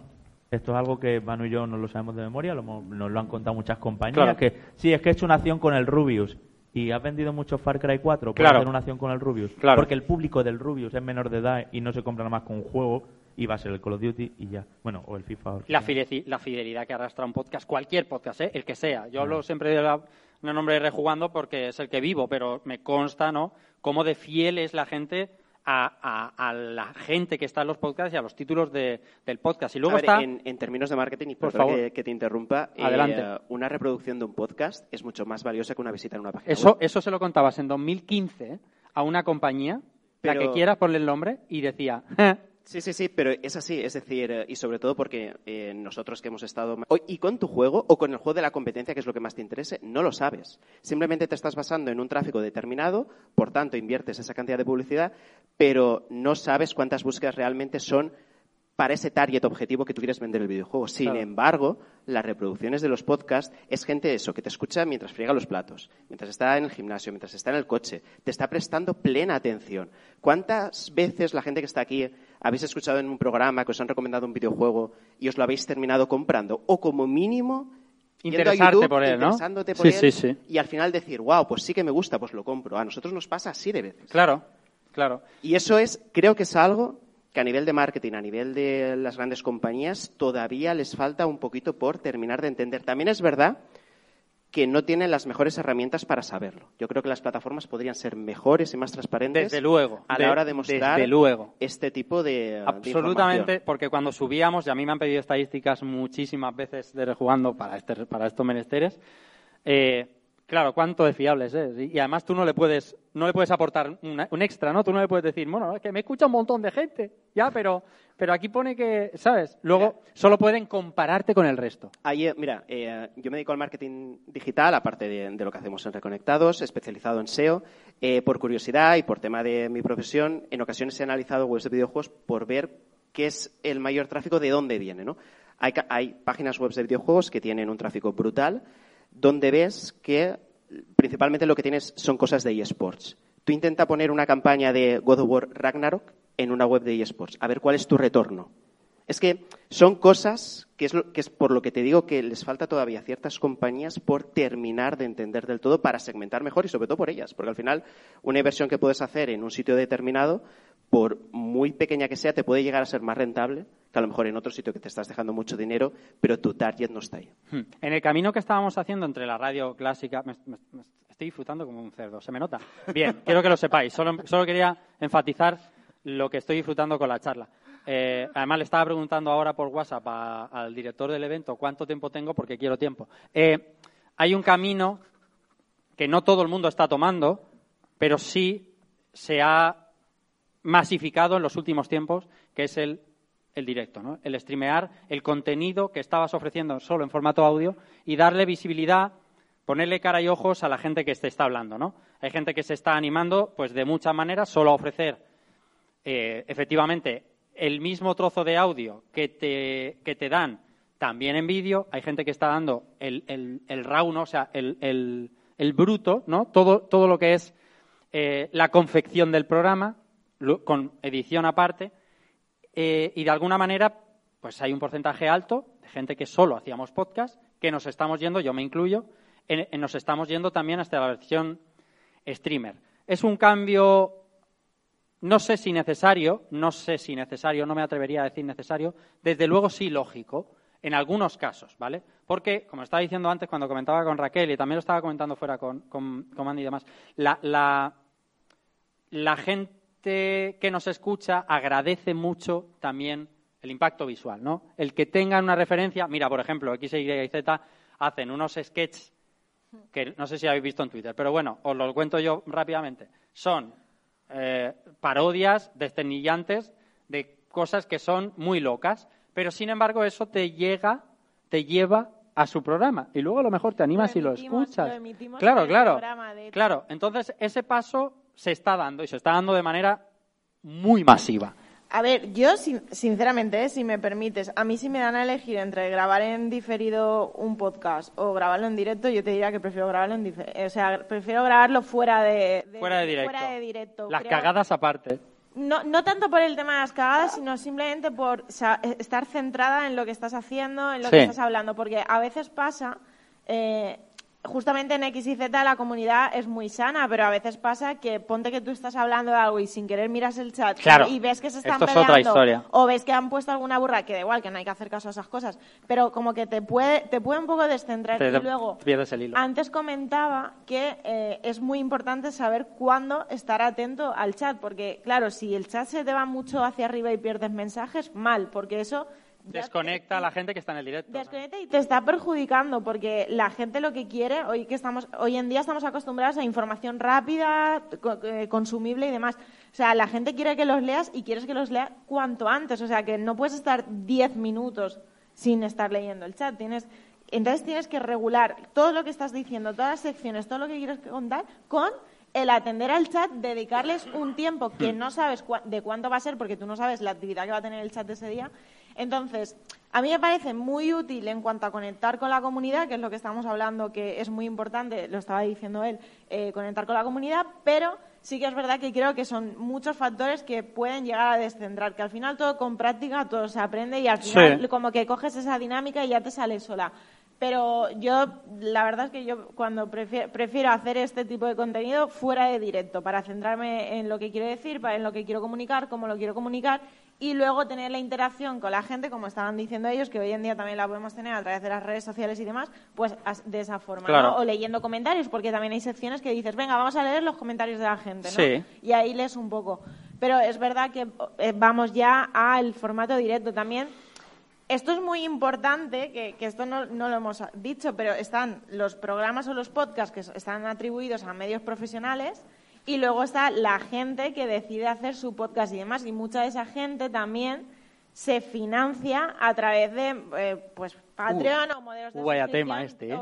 Speaker 3: Esto es algo que Manu y yo no lo sabemos de memoria, nos lo han contado muchas compañías, que sí, es que he hecho una acción con el Rubius y has vendido mucho Far Cry 4, puedes hacer una acción con el Rubius. Porque el público del Rubius es menor de edad y no se compra nada más con un juego y va a ser el Call of Duty y ya. Bueno, o el FIFA.
Speaker 1: la, fidelidad, que arrastra un podcast, cualquier podcast, ¿eh? el que sea. Yo hablo siempre de la, nombre de Rejugando porque es el que vivo, pero me consta, ¿no? Cómo de fiel es la gente a, la gente que está en los podcasts y a los títulos del podcast. Y luego está...
Speaker 2: en, términos de marketing, y por favor. que, te interrumpa,
Speaker 1: eh,
Speaker 2: una reproducción de un podcast es mucho más valiosa que una visita en una página
Speaker 1: eso, Eso se lo contabas en 2015 a una compañía, la que quiera, ponle el nombre, y decía...
Speaker 2: Sí, sí, sí, pero es así, es decir, eh, y sobre todo porque eh, nosotros que hemos estado... Y con tu juego o con el juego de la competencia, que es lo que más te interese, no lo sabes. Simplemente te estás basando en un tráfico determinado, por tanto inviertes esa cantidad de publicidad, pero no sabes cuántas búsquedas realmente son para ese target objetivo que tú quieres vender el videojuego. Sin embargo, las reproducciones de los podcasts es gente eso, que te escucha mientras friega los platos, mientras está en el gimnasio, mientras está en el coche, te está prestando plena atención. ¿Cuántas veces la gente que está aquí habéis escuchado en un programa que os han recomendado un videojuego y os lo habéis terminado comprando? O como mínimo
Speaker 1: interesarte por él, ¿no?
Speaker 2: sí, sí, sí. y al final decir, wow, pues sí que me gusta, pues lo compro. A nosotros nos pasa así de veces.
Speaker 1: Claro, claro.
Speaker 2: Y eso es, creo que es algo que a nivel de marketing, a nivel de las grandes compañías, todavía les falta un poquito por terminar de entender. También es verdad que no tienen las mejores herramientas para saberlo. Yo creo que las plataformas podrían ser mejores y más transparentes
Speaker 1: desde luego,
Speaker 2: a la hora de mostrar
Speaker 1: desde luego.
Speaker 2: este tipo de
Speaker 1: Absolutamente, porque cuando subíamos, y a mí me han pedido estadísticas muchísimas veces de rejugando para, este, para estos menesteres, eh, Claro, cuánto de fiables es. Y además tú no le puedes, no le puedes aportar un extra, ¿no? Tú no le puedes decir, bueno, es que me escucha un montón de gente, ya, pero, pero aquí pone que, ¿sabes? Luego solo pueden compararte con el resto.
Speaker 2: Ahí, eh, mira, eh, yo me dedico al marketing digital, aparte de, lo que hacemos en Reconectados, especializado en SEO. Eh, por curiosidad y por tema de mi profesión, en ocasiones he analizado webs de videojuegos por ver qué es el mayor tráfico, de dónde viene, ¿no? Hay, hay páginas web de videojuegos que tienen un tráfico brutal donde ves que principalmente lo que tienes son cosas de eSports. Tú intenta poner una campaña de God of War Ragnarok en una web de eSports, a ver cuál es tu retorno. Es que son cosas que es, que es, por lo que te digo que les falta todavía ciertas compañías por terminar de entender del todo para segmentar mejor y sobre todo por ellas, porque al final una inversión que puedes hacer en un sitio determinado por muy pequeña que sea, te puede llegar a ser más rentable que a lo mejor en otro sitio que te estás dejando mucho dinero, pero tu target no está ahí.
Speaker 1: Hmm. En el camino que estábamos haciendo entre la radio clásica, me, estoy disfrutando como un cerdo, ¿se me nota? Bien, quiero que lo sepáis. Solo, quería enfatizar lo que estoy disfrutando con la charla. Eh, además, le estaba preguntando ahora por WhatsApp al director del evento cuánto tiempo tengo porque quiero tiempo. Eh, hay un camino que no todo el mundo está tomando, pero sí se ha masificado en los últimos tiempos, que es el, directo, ¿no? el streamear el contenido que estabas ofreciendo solo en formato audio y darle visibilidad, ponerle cara y ojos a la gente que te está hablando. ¿no? Hay gente que se está animando pues de muchas maneras solo a ofrecer eh, efectivamente el mismo trozo de audio que te, que te dan también en vídeo. Hay gente que está dando el, el, el raw, o sea, el, el, el, bruto, ¿no? todo, todo lo que es eh, la confección del programa con edición aparte, eh, y de alguna manera, pues hay un porcentaje alto de gente que solo hacíamos podcast, que nos estamos yendo, yo me incluyo, nos estamos yendo también hasta la versión streamer. Es un cambio, no sé si necesario, no sé si necesario, no me atrevería a decir necesario, desde luego sí lógico, en algunos casos, ¿vale? Porque, como estaba diciendo antes cuando comentaba con Raquel y también lo estaba comentando fuera con, con, Andy y demás, la, la, la gente que nos escucha agradece mucho también el impacto visual, ¿no? El que tengan una referencia, mira, por ejemplo, X, Y y Z hacen unos sketches que no sé si habéis visto en Twitter, pero bueno, os lo cuento yo rápidamente. Son eh, parodias desternillantes de cosas que son muy locas, pero sin embargo eso te llega, te lleva a su programa y luego a lo mejor te animas y lo escuchas. claro, claro. Claro, entonces ese paso se está dando y se está dando de manera muy masiva.
Speaker 5: A ver, yo sinceramente, si me permites, a mí si me dan a elegir entre grabar en diferido un podcast o grabarlo en directo, yo te diría que prefiero grabarlo en diferido. O sea, prefiero grabarlo fuera de,
Speaker 1: fuera, de directo. Las cagadas aparte.
Speaker 5: No, no tanto por el tema de las cagadas, sino simplemente por estar centrada en lo que estás haciendo, en lo que estás hablando. Porque a veces pasa, eh, justamente en X y Z la comunidad es muy sana, pero a veces pasa que ponte que tú estás hablando de algo y sin querer miras el chat y ves que se están peleando o ves que han puesto alguna burra, que da igual, que no hay que hacer caso a esas cosas, pero como que te puede, te puede un poco descentrar. y luego, antes comentaba que eh, es muy importante saber cuándo estar atento al chat, porque claro, si el chat se te va mucho hacia arriba y pierdes mensajes, mal, porque eso
Speaker 1: Desconecta a la gente que está en el directo.
Speaker 5: Desconecta y te está perjudicando porque la gente lo que quiere, hoy que estamos, hoy en día estamos acostumbrados a información rápida, eh, consumible y demás. O sea, la gente quiere que los leas y quieres que los leas cuanto antes. O sea, que no puedes estar 10 minutos sin estar leyendo el chat. Tienes, entonces tienes que regular todo lo que estás diciendo, todas las secciones, todo lo que quieres contar con el atender al chat, dedicarles un tiempo que no sabes de cuánto va a ser, porque tú no sabes la actividad que va a tener el chat ese día, entonces, a mí me parece muy útil en cuanto a conectar con la comunidad, que es lo que estamos hablando, que es muy importante, lo estaba diciendo él, eh, conectar con la comunidad, pero sí que es verdad que creo que son muchos factores que pueden llegar a descentrar, que al final todo con práctica todo se aprende y al final como que coges esa dinámica y ya te sale sola. Pero yo, la verdad es que yo cuando prefiero, prefiero hacer este tipo de contenido fuera de directo, para centrarme en lo que quiero decir, para en lo que quiero comunicar, cómo lo quiero comunicar y luego tener la interacción con la gente, como estaban diciendo ellos, que hoy en día también la podemos tener a través de las redes sociales y demás, pues de esa forma, ¿no? O leyendo comentarios, porque también hay secciones que dices, venga, vamos a leer los comentarios de la gente, ¿no? Y ahí lees un poco. Pero es verdad que eh, vamos ya al formato directo también. Esto es muy importante, que, esto no, no, lo hemos dicho, pero están los programas o los podcasts que están atribuidos a medios profesionales y luego está la gente que decide hacer su podcast y demás. Y mucha de esa gente también se financia a través de eh, pues Patreon o modelos de
Speaker 1: vaya tema este, ¿eh?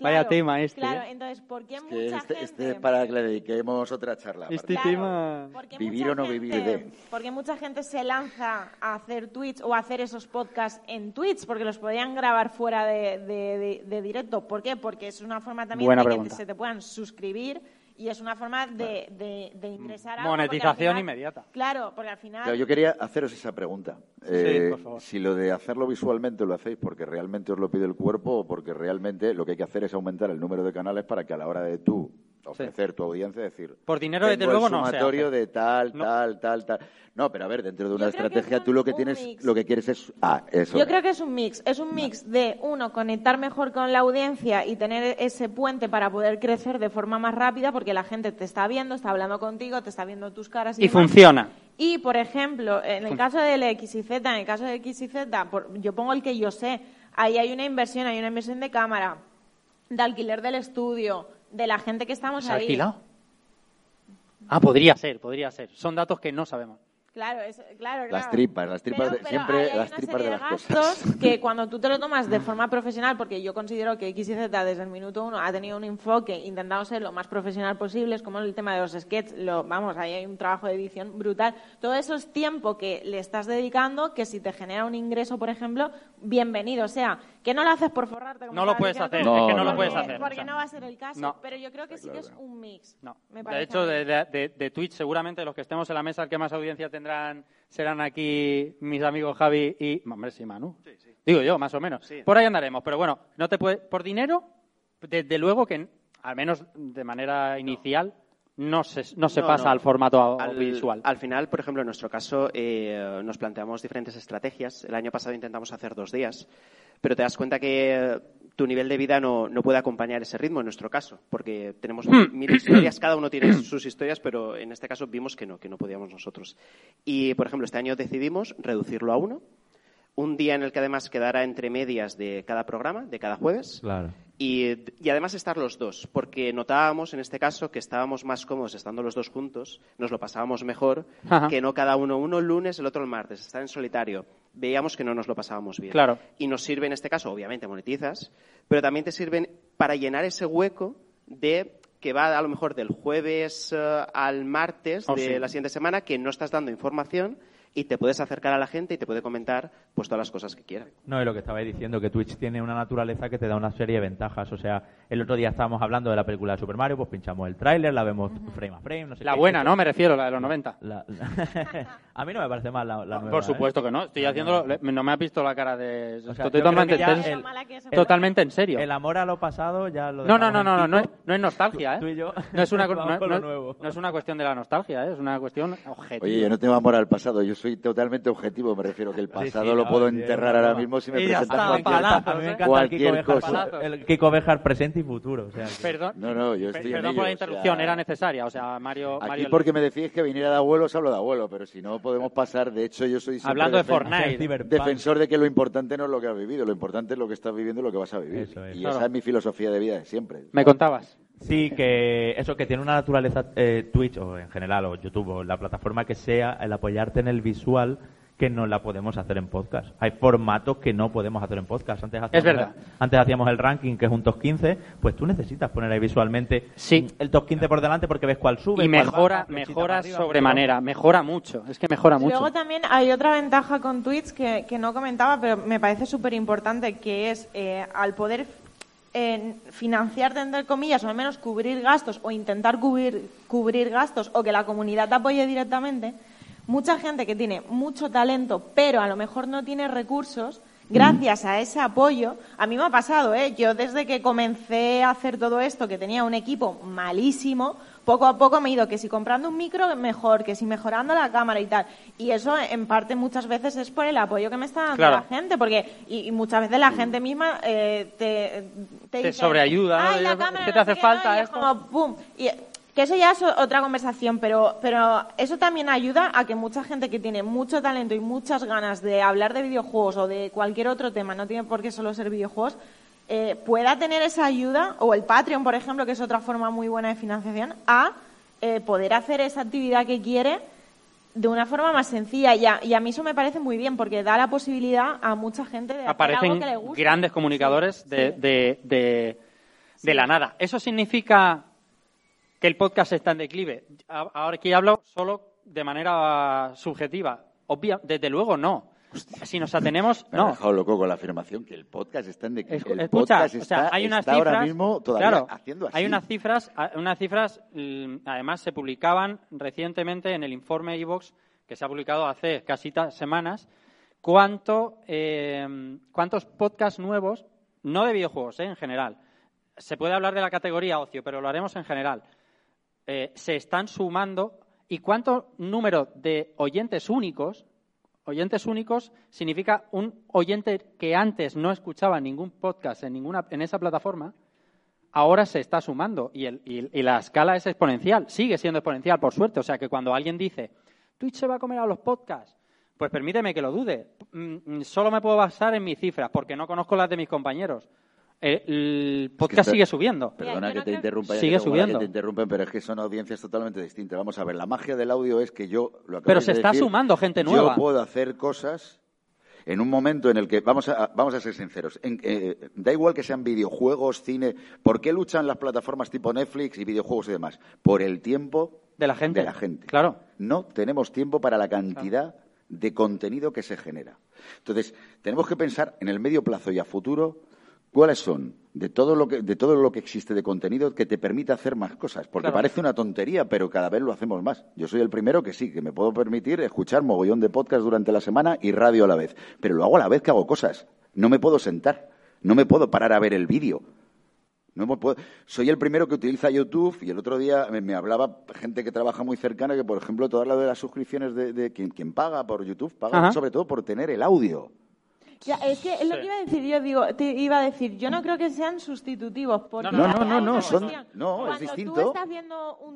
Speaker 1: vaya tema este.
Speaker 5: Claro, ¿eh? entonces, ¿por qué mucha
Speaker 7: este,
Speaker 5: gente...
Speaker 7: Este es para que le dediquemos otra charla.
Speaker 1: Este tema...
Speaker 7: Vivir o no vivir de...
Speaker 5: Porque mucha gente se lanza a hacer tweets o a hacer esos podcasts en tweets, porque los podrían grabar fuera de, de, directo. ¿Por qué? Porque es una forma también de que se te puedan suscribir y es una forma de, de, ingresar a
Speaker 1: monetización inmediata.
Speaker 5: Claro, porque al final.
Speaker 7: yo quería haceros esa pregunta. Eh, si lo de hacerlo visualmente lo hacéis porque realmente os lo pide el cuerpo o porque realmente lo que hay que hacer es aumentar el número de canales para que a la hora de tú ofrecer tu audiencia, decir,
Speaker 1: por dinero desde luego
Speaker 7: no sumatorio de tal, tal, tal, tal. No, pero a ver, dentro de una estrategia tú lo que tienes, lo que quieres es, ah, eso.
Speaker 5: Yo creo que es un mix, es un mix de uno conectar mejor con la audiencia y tener ese puente para poder crecer de forma más rápida, porque la gente te está viendo, está hablando contigo, te está viendo tus caras y,
Speaker 1: y funciona.
Speaker 5: Y por ejemplo, en el caso del X y Z, en el caso de X y Z, yo pongo el que yo sé, ahí hay una inversión, hay una inversión de cámara, de alquiler del estudio de la gente que estamos
Speaker 1: ¿Se
Speaker 5: ahí.
Speaker 1: alquilado? Ah, podría ser, podría ser. Son datos que no sabemos.
Speaker 5: Claro, es, claro,
Speaker 7: Las tripas, las tripas, de, siempre las tripas de, las cosas.
Speaker 5: que cuando tú te lo tomas de forma profesional, porque yo considero que X y Z desde el minuto uno ha tenido un enfoque intentando ser lo más profesional posible, es como el tema de los sketches, lo, vamos, ahí hay un trabajo de edición brutal. Todo eso es tiempo que le estás dedicando, que si te genera un ingreso, por ejemplo, bienvenido. O sea, que no lo haces por forrarte.
Speaker 1: no lo puedes hacer, es que no, lo puedes hacer.
Speaker 5: Porque no va a ser el caso, pero yo creo que sí que es un mix.
Speaker 1: No. de hecho, de, de, Twitch, seguramente los que estemos en la mesa, el que más audiencia tendrán serán aquí mis amigos Javi y, hombre, sí, Manu. Digo yo, más o menos. Por ahí andaremos, pero bueno, no te puede, por dinero, desde luego que, al menos de manera inicial, no se, no se pasa al formato audiovisual.
Speaker 2: Al final, por ejemplo, en nuestro caso, eh, nos planteamos diferentes estrategias. El año pasado intentamos hacer dos días, pero te das cuenta que tu nivel de vida no, no puede acompañar ese ritmo en nuestro caso, porque tenemos hmm. mil historias, cada uno tiene sus historias, pero en este caso vimos que no, que no podíamos nosotros. Y, por ejemplo, este año decidimos reducirlo a uno, un día en el que además quedara entre medias de cada programa, de cada jueves.
Speaker 3: Claro.
Speaker 2: Y, además estar los dos, porque notábamos en este caso que estábamos más cómodos estando los dos juntos, nos lo pasábamos mejor que no cada uno, uno el lunes, el otro el martes, estar en solitario. Veíamos que no nos lo pasábamos bien.
Speaker 1: Claro.
Speaker 2: Y nos sirve en este caso, obviamente monetizas, pero también te sirven para llenar ese hueco de que va a lo mejor del jueves eh, al martes oh, de la siguiente semana, que no estás dando información y te puedes acercar a la gente y te puede comentar pues todas las cosas que quiera.
Speaker 3: No, y lo que estabais diciendo, que Twitch tiene una naturaleza que te da una serie de ventajas. O sea, el otro día estábamos hablando de la película de Super Mario, pues pinchamos el tráiler, la vemos frame a frame, no sé
Speaker 1: La buena, ¿no? Me refiero, la de los 90.
Speaker 3: a mí no me parece mal la, nueva.
Speaker 1: Por supuesto
Speaker 3: ¿eh?
Speaker 1: que no. Estoy haciendo... No me ha visto la cara de... totalmente, totalmente en serio.
Speaker 3: El amor a lo pasado ya lo
Speaker 1: No, no, no, no, no, es, no es nostalgia, ¿eh? Tú y yo. No es una, no, es una cuestión de la nostalgia, ¿eh? Es una cuestión objetiva.
Speaker 7: Oye, yo no tengo amor al pasado, yo soy totalmente objetivo, me refiero que el pasado lo puedo enterrar ahora mismo si me presentas cualquier, cualquier cosa.
Speaker 3: El Kiko Bejar presente y futuro.
Speaker 1: Perdón,
Speaker 7: no, no, yo estoy
Speaker 1: perdón por la interrupción, era necesaria. O sea, Mario.
Speaker 7: Aquí porque me decís que viniera de abuelo, os hablo de abuelo, pero si no podemos pasar. De hecho, yo soy.
Speaker 1: Hablando de Fortnite.
Speaker 7: Defensor de que lo importante no es lo que has vivido, lo importante es lo que estás viviendo y lo que vas a vivir. y esa es mi filosofía de vida de siempre.
Speaker 1: Me contabas.
Speaker 3: Sí, que eso que tiene una naturaleza eh, Twitch o en general o YouTube o la plataforma que sea, el apoyarte en el visual que no la podemos hacer en podcast. Hay formatos que no podemos hacer en podcast. Antes hacíamos,
Speaker 1: es verdad.
Speaker 3: Antes hacíamos el ranking, que es un top 15, pues tú necesitas poner ahí visualmente
Speaker 1: sí.
Speaker 3: el top 15 por delante porque ves cuál sube.
Speaker 1: Y mejora, mejora sobremanera, mejora mucho. Es que mejora mucho.
Speaker 5: Luego también hay otra ventaja con Twitch que, que no comentaba, pero me parece súper importante, que es eh, al poder eh, financiar, entre comillas, o al menos cubrir gastos o intentar cubrir, cubrir gastos o que la comunidad te apoye directamente, mucha gente que tiene mucho talento, pero a lo mejor no tiene recursos, gracias a ese apoyo, a mí me ha pasado, ¿eh? Yo desde que comencé a hacer todo esto, que tenía un equipo malísimo, poco a poco me he ido que si comprando un micro mejor, que si mejorando la cámara y tal. Y eso en parte muchas veces es por el apoyo que me está dando la gente, porque y, muchas veces la gente misma eh, te,
Speaker 1: te, te sobreayuda,
Speaker 5: Ay, la cámara,
Speaker 1: ¿qué te hace falta?
Speaker 5: es como, ¡pum! Y, que eso ya es otra conversación, pero, pero eso también ayuda a que mucha gente que tiene mucho talento y muchas ganas de hablar de videojuegos o de cualquier otro tema, no tiene por qué solo ser videojuegos, eh, pueda tener esa ayuda, o el Patreon, por ejemplo, que es otra forma muy buena de financiación, a eh, poder hacer esa actividad que quiere de una forma más sencilla. Y a, y a, mí eso me parece muy bien, porque da la posibilidad a mucha gente de
Speaker 1: Aparecen
Speaker 5: hacer algo que le gusta.
Speaker 1: grandes comunicadores de, De, de, de la nada. ¿Eso significa que el podcast está en declive. Ahora aquí hablo solo de manera subjetiva. Obvia, desde luego no. Si nos atenemos,
Speaker 7: Me
Speaker 1: no.
Speaker 7: ha dejado loco con la afirmación que el podcast está en declive. El
Speaker 1: Escucha,
Speaker 7: podcast
Speaker 1: o sea, hay unas
Speaker 7: está
Speaker 1: cifras,
Speaker 7: ahora mismo todavía
Speaker 1: claro,
Speaker 7: haciendo así.
Speaker 1: Hay unas cifras, unas cifras, mm, además se publicaban recientemente en el informe iVox que se ha publicado hace casi semanas. Cuánto, eh, ¿Cuántos podcasts nuevos, no de videojuegos, eh, en general, se puede hablar de la categoría ocio, pero lo haremos en general eh, se están sumando y cuánto número de oyentes únicos, oyentes únicos significa un oyente que antes no escuchaba ningún podcast en, ninguna, en esa plataforma, ahora se está sumando y, y, la escala es exponencial, sigue siendo exponencial, por suerte. O sea que cuando alguien dice, Twitch se va a comer a los podcasts, pues permíteme que lo dude. Mm, mm, solo me puedo basar en mis cifras porque no conozco las de mis compañeros. Eh, el podcast sigue subiendo.
Speaker 7: Perdona que te interrumpa,
Speaker 1: sigue subiendo.
Speaker 7: te interrumpen, pero es que son audiencias totalmente distintas. Vamos a ver, la magia del audio es que yo lo
Speaker 1: Pero se está sumando gente nueva.
Speaker 7: Yo puedo hacer cosas en un momento en el que vamos a vamos a ser sinceros. Eh, da igual que sean videojuegos, cine. ¿Por qué luchan las plataformas tipo Netflix y videojuegos y demás? Por el tiempo
Speaker 1: de la gente.
Speaker 7: De la gente.
Speaker 1: Claro.
Speaker 7: No tenemos tiempo para la cantidad de contenido que se genera. Entonces tenemos que pensar en el medio plazo y a futuro ¿Cuáles son de todo lo que de todo lo que existe de contenido que te permite hacer más cosas? Porque parece una tontería, pero cada vez lo hacemos más. Yo soy el primero que sí, que me puedo permitir escuchar mogollón de podcast durante la semana y radio a la vez, pero lo hago a la vez que hago cosas. No me puedo sentar, no me puedo parar a ver el vídeo. No me puedo... Soy el primero que utiliza YouTube y el otro día me, hablaba gente que trabaja muy cercana que, por ejemplo, todas las de las suscripciones de, quien, paga por YouTube paga sobre todo por tener el audio.
Speaker 5: Ya, es que es lo que iba a decir yo, digo, te iba a decir, yo no creo que sean sustitutivos. Porque
Speaker 7: no, no, no, no, son, no es distinto.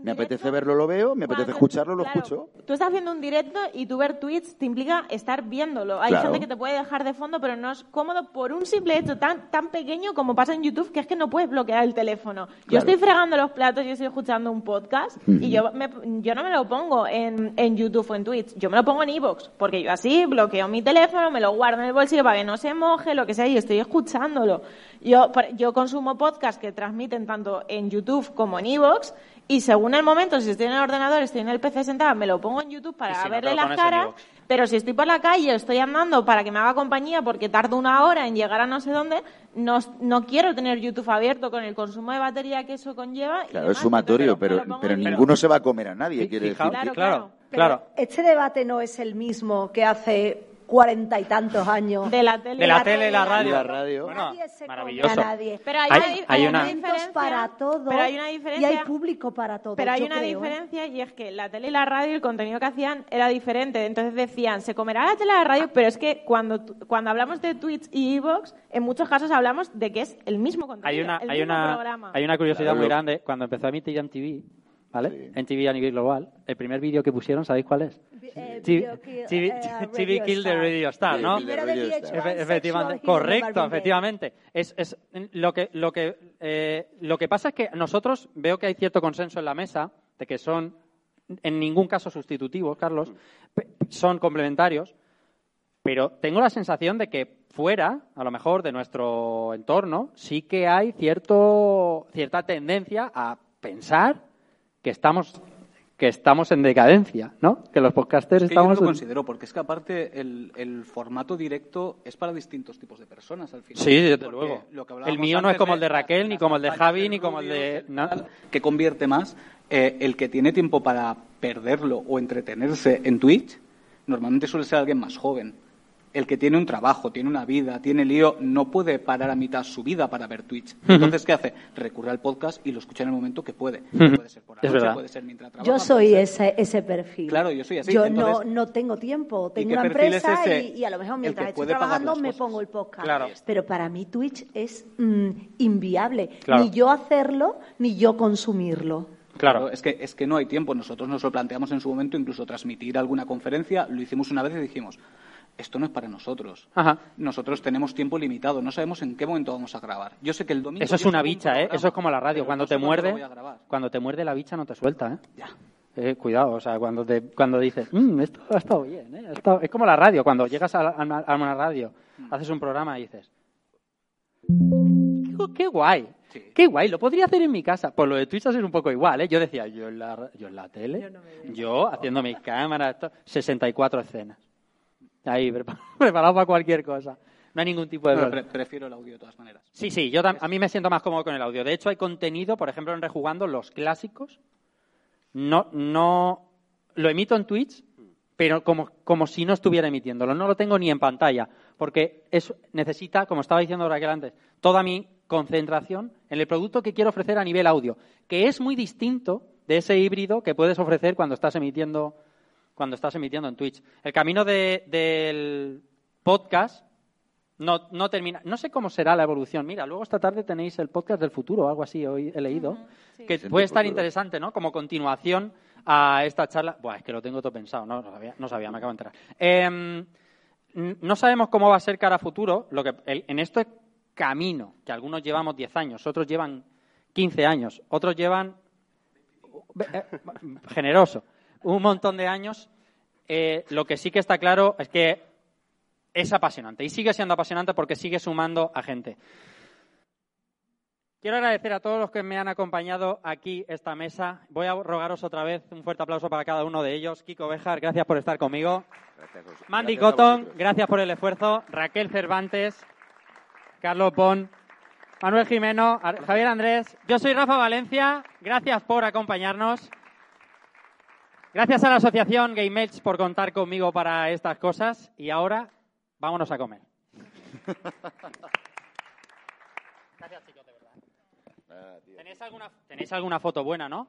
Speaker 7: me apetece verlo, lo veo, me apetece escucharlo, lo escucho.
Speaker 5: Tú estás viendo un directo y tú ver tweets te implica estar viéndolo. Hay gente que te puede dejar de fondo, pero no es cómodo por un simple hecho tan, tan pequeño como pasa en YouTube, que es que no puedes bloquear el teléfono. Yo estoy fregando los platos, yo estoy escuchando un podcast y yo, me, yo no me lo pongo en, en YouTube o en Twitch, yo me lo pongo en Evox, porque yo así bloqueo mi teléfono, me lo guardo en el bolsillo para que no se moje, lo que sea, y estoy escuchándolo. Yo, yo consumo podcasts que transmiten tanto en YouTube como en Evox y según el momento, si estoy en el ordenador, estoy en el PC sentada, me lo pongo en YouTube para verle las caras. Pero si estoy por la calle, estoy andando para que me haga compañía porque tardo una hora en llegar a no sé dónde, no, no quiero tener YouTube abierto con el consumo de batería que eso conlleva.
Speaker 7: Claro, es sumatorio, pero, pero, ninguno se va a comer a nadie, quiere decir.
Speaker 1: claro, claro.
Speaker 6: Este debate no es el mismo que hace cuarenta y tantos años.
Speaker 5: De la tele,
Speaker 1: de la, tele y la radio.
Speaker 7: La radio.
Speaker 6: nadie se
Speaker 1: maravilloso.
Speaker 6: A nadie.
Speaker 5: Pero hay,
Speaker 1: hay,
Speaker 5: una,
Speaker 1: una,
Speaker 5: diferencia
Speaker 6: para todo.
Speaker 5: Pero hay una diferencia.
Speaker 6: Y hay público para todo.
Speaker 5: Pero hay
Speaker 6: yo
Speaker 5: una
Speaker 6: creo. ¿eh?
Speaker 5: diferencia y es que la tele y la radio, el contenido que hacían era diferente. Entonces decían, se comerá la tele y la radio, pero es que cuando, cuando hablamos de Twitch y Evox, en muchos casos hablamos de que es el mismo contenido.
Speaker 1: Hay una,
Speaker 5: el
Speaker 1: hay
Speaker 5: mismo
Speaker 1: una,
Speaker 5: programa.
Speaker 1: hay una curiosidad
Speaker 7: Claro.
Speaker 1: muy grande. Cuando empezó a emitir en TV, ¿vale?
Speaker 7: Sí.
Speaker 1: En TV a nivel global, el primer vídeo que pusieron, ¿sabéis cuál es?
Speaker 6: Eh,
Speaker 1: TV,
Speaker 6: Video Kill,
Speaker 1: TV,
Speaker 6: eh,
Speaker 1: TV
Speaker 6: Radio
Speaker 1: Kill the
Speaker 6: Star.
Speaker 1: Radio Star, ¿no?
Speaker 7: Sí,
Speaker 6: Primero
Speaker 7: Radio
Speaker 6: de
Speaker 7: Star.
Speaker 6: VH1,
Speaker 1: Efe- efectivamente, correcto, efectivamente. Es, es lo que lo que eh, lo que pasa es que nosotros veo que hay cierto consenso en la mesa de que son en ningún caso sustitutivos, Carlos, son complementarios, pero tengo la sensación de que fuera, a lo mejor de nuestro entorno, sí que hay cierto cierta tendencia a pensar que estamos que estamos en decadencia, ¿no? Que los podcasters
Speaker 4: Es que yo
Speaker 1: estamos
Speaker 4: no lo considero, porque es que aparte el, el formato directo es para distintos tipos de personas al final.
Speaker 1: Sí, desde
Speaker 4: Porque
Speaker 1: luego.
Speaker 4: lo que
Speaker 1: El mío no es como el de Raquel, ni como el de Javi, ni como el de...
Speaker 4: que convierte más eh, el que tiene tiempo para perderlo o entretenerse en Twitch, normalmente suele ser alguien más joven. El que tiene un trabajo, tiene una vida, tiene lío, no puede parar a mitad su vida para ver Twitch. Entonces, ¿qué hace? Recurre al podcast y lo escucha en el momento que puede. Puede ser por la
Speaker 1: Es
Speaker 4: noche,
Speaker 1: verdad.
Speaker 4: puede ser mientras trabaja.
Speaker 6: Yo soy
Speaker 4: puede ser-
Speaker 6: ese, ese perfil.
Speaker 4: Claro, yo soy así.
Speaker 6: Yo
Speaker 4: Entonces,
Speaker 6: no, no tengo tiempo.
Speaker 4: ¿y
Speaker 6: Tengo
Speaker 4: qué
Speaker 6: una
Speaker 4: perfil es
Speaker 6: empresa
Speaker 4: ese?
Speaker 6: y, y a lo mejor
Speaker 4: El
Speaker 6: mientras
Speaker 4: que
Speaker 6: estoy
Speaker 4: puede pagar
Speaker 6: trabajando
Speaker 4: las
Speaker 6: me
Speaker 4: cosas.
Speaker 6: pongo el podcast.
Speaker 1: Claro.
Speaker 6: Pero para mí Twitch es mm, inviable.
Speaker 1: Claro.
Speaker 6: Ni yo hacerlo, ni yo consumirlo.
Speaker 1: Claro.
Speaker 4: Es que, es que no hay tiempo. Nosotros nos lo planteamos en su momento, incluso transmitir alguna conferencia. Lo hicimos una vez y dijimos, esto no es para nosotros.
Speaker 1: Ajá.
Speaker 4: Nosotros tenemos tiempo limitado, no sabemos en qué momento vamos a grabar. Yo sé que el domingo...
Speaker 1: Eso es
Speaker 4: yo
Speaker 1: una bicha, ¿eh?
Speaker 4: programa,
Speaker 1: Eso es como la radio. Cuando
Speaker 4: no
Speaker 1: te muerde, cuando te muerde la bicha no te suelta, ¿eh?
Speaker 4: Ya.
Speaker 1: Eh, cuidado, o sea, cuando, te, cuando dices, "Mm, esto ha estado bien, ¿eh? Ha estado-". Es como la radio, cuando llegas a, la- a una- radio,
Speaker 4: Mm.
Speaker 1: haces un programa y dices, "Qué- qué guay,
Speaker 4: Sí.
Speaker 1: qué guay, lo podría hacer en mi casa. Pues lo de Twitch es un poco igual, ¿eh? Yo decía, yo en la, yo en la tele, yo, haciendo mis cámaras, esto, 64 escenas. Ahí, prepa- preparado para cualquier cosa. No hay ningún tipo de...
Speaker 4: Pre- prefiero el audio de todas maneras.
Speaker 1: Sí, sí, yo a mí me siento más cómodo con el audio. De hecho, hay contenido, por ejemplo, en Rejugando, los clásicos. No, no lo emito en Twitch, pero como, como si no estuviera emitiéndolo. No lo tengo ni en pantalla, porque eso necesita, como estaba diciendo Raquel antes, toda mi concentración en el producto que quiero ofrecer a nivel audio, que es muy distinto de ese híbrido que puedes ofrecer cuando estás emitiendo, cuando estás emitiendo en Twitch. El camino de- del podcast no, no termina. No sé cómo será la evolución. Mira, luego esta tarde tenéis el podcast del futuro o algo así, hoy he leído, que
Speaker 7: Sí,
Speaker 1: puede estar
Speaker 7: futuro.
Speaker 1: interesante, ¿no? Como continuación a esta charla. Buah, es que lo tengo todo pensado, no, no sabía, no sabía me acabo de enterar. Em, n- no sabemos cómo va a ser cara a futuro. Lo que, el- en este camino, que algunos llevamos 10 años, otros llevan 15 años, otros llevan eh, generoso, un montón de años. eh, lo que sí que está claro es que es apasionante y sigue siendo apasionante porque sigue sumando a gente. Quiero agradecer a todos los que me han acompañado aquí esta mesa. Voy a rogaros otra vez un fuerte aplauso para cada uno de ellos. Kiko Bejar, gracias por estar conmigo.
Speaker 7: Gracias.
Speaker 1: Mandy
Speaker 7: Gracias
Speaker 1: Cotton, gracias por el esfuerzo. Raquel Cervantes, Carlos Pon, Manuel Jimeno, Javier Andrés. Yo soy Rafa Valencia. Gracias por acompañarnos. Gracias a la asociación Game Edge por contar conmigo para estas cosas. Y ahora, vámonos a comer. Gracias, chicos, de verdad. ¿Tenéis alguna, tenéis alguna foto buena, no?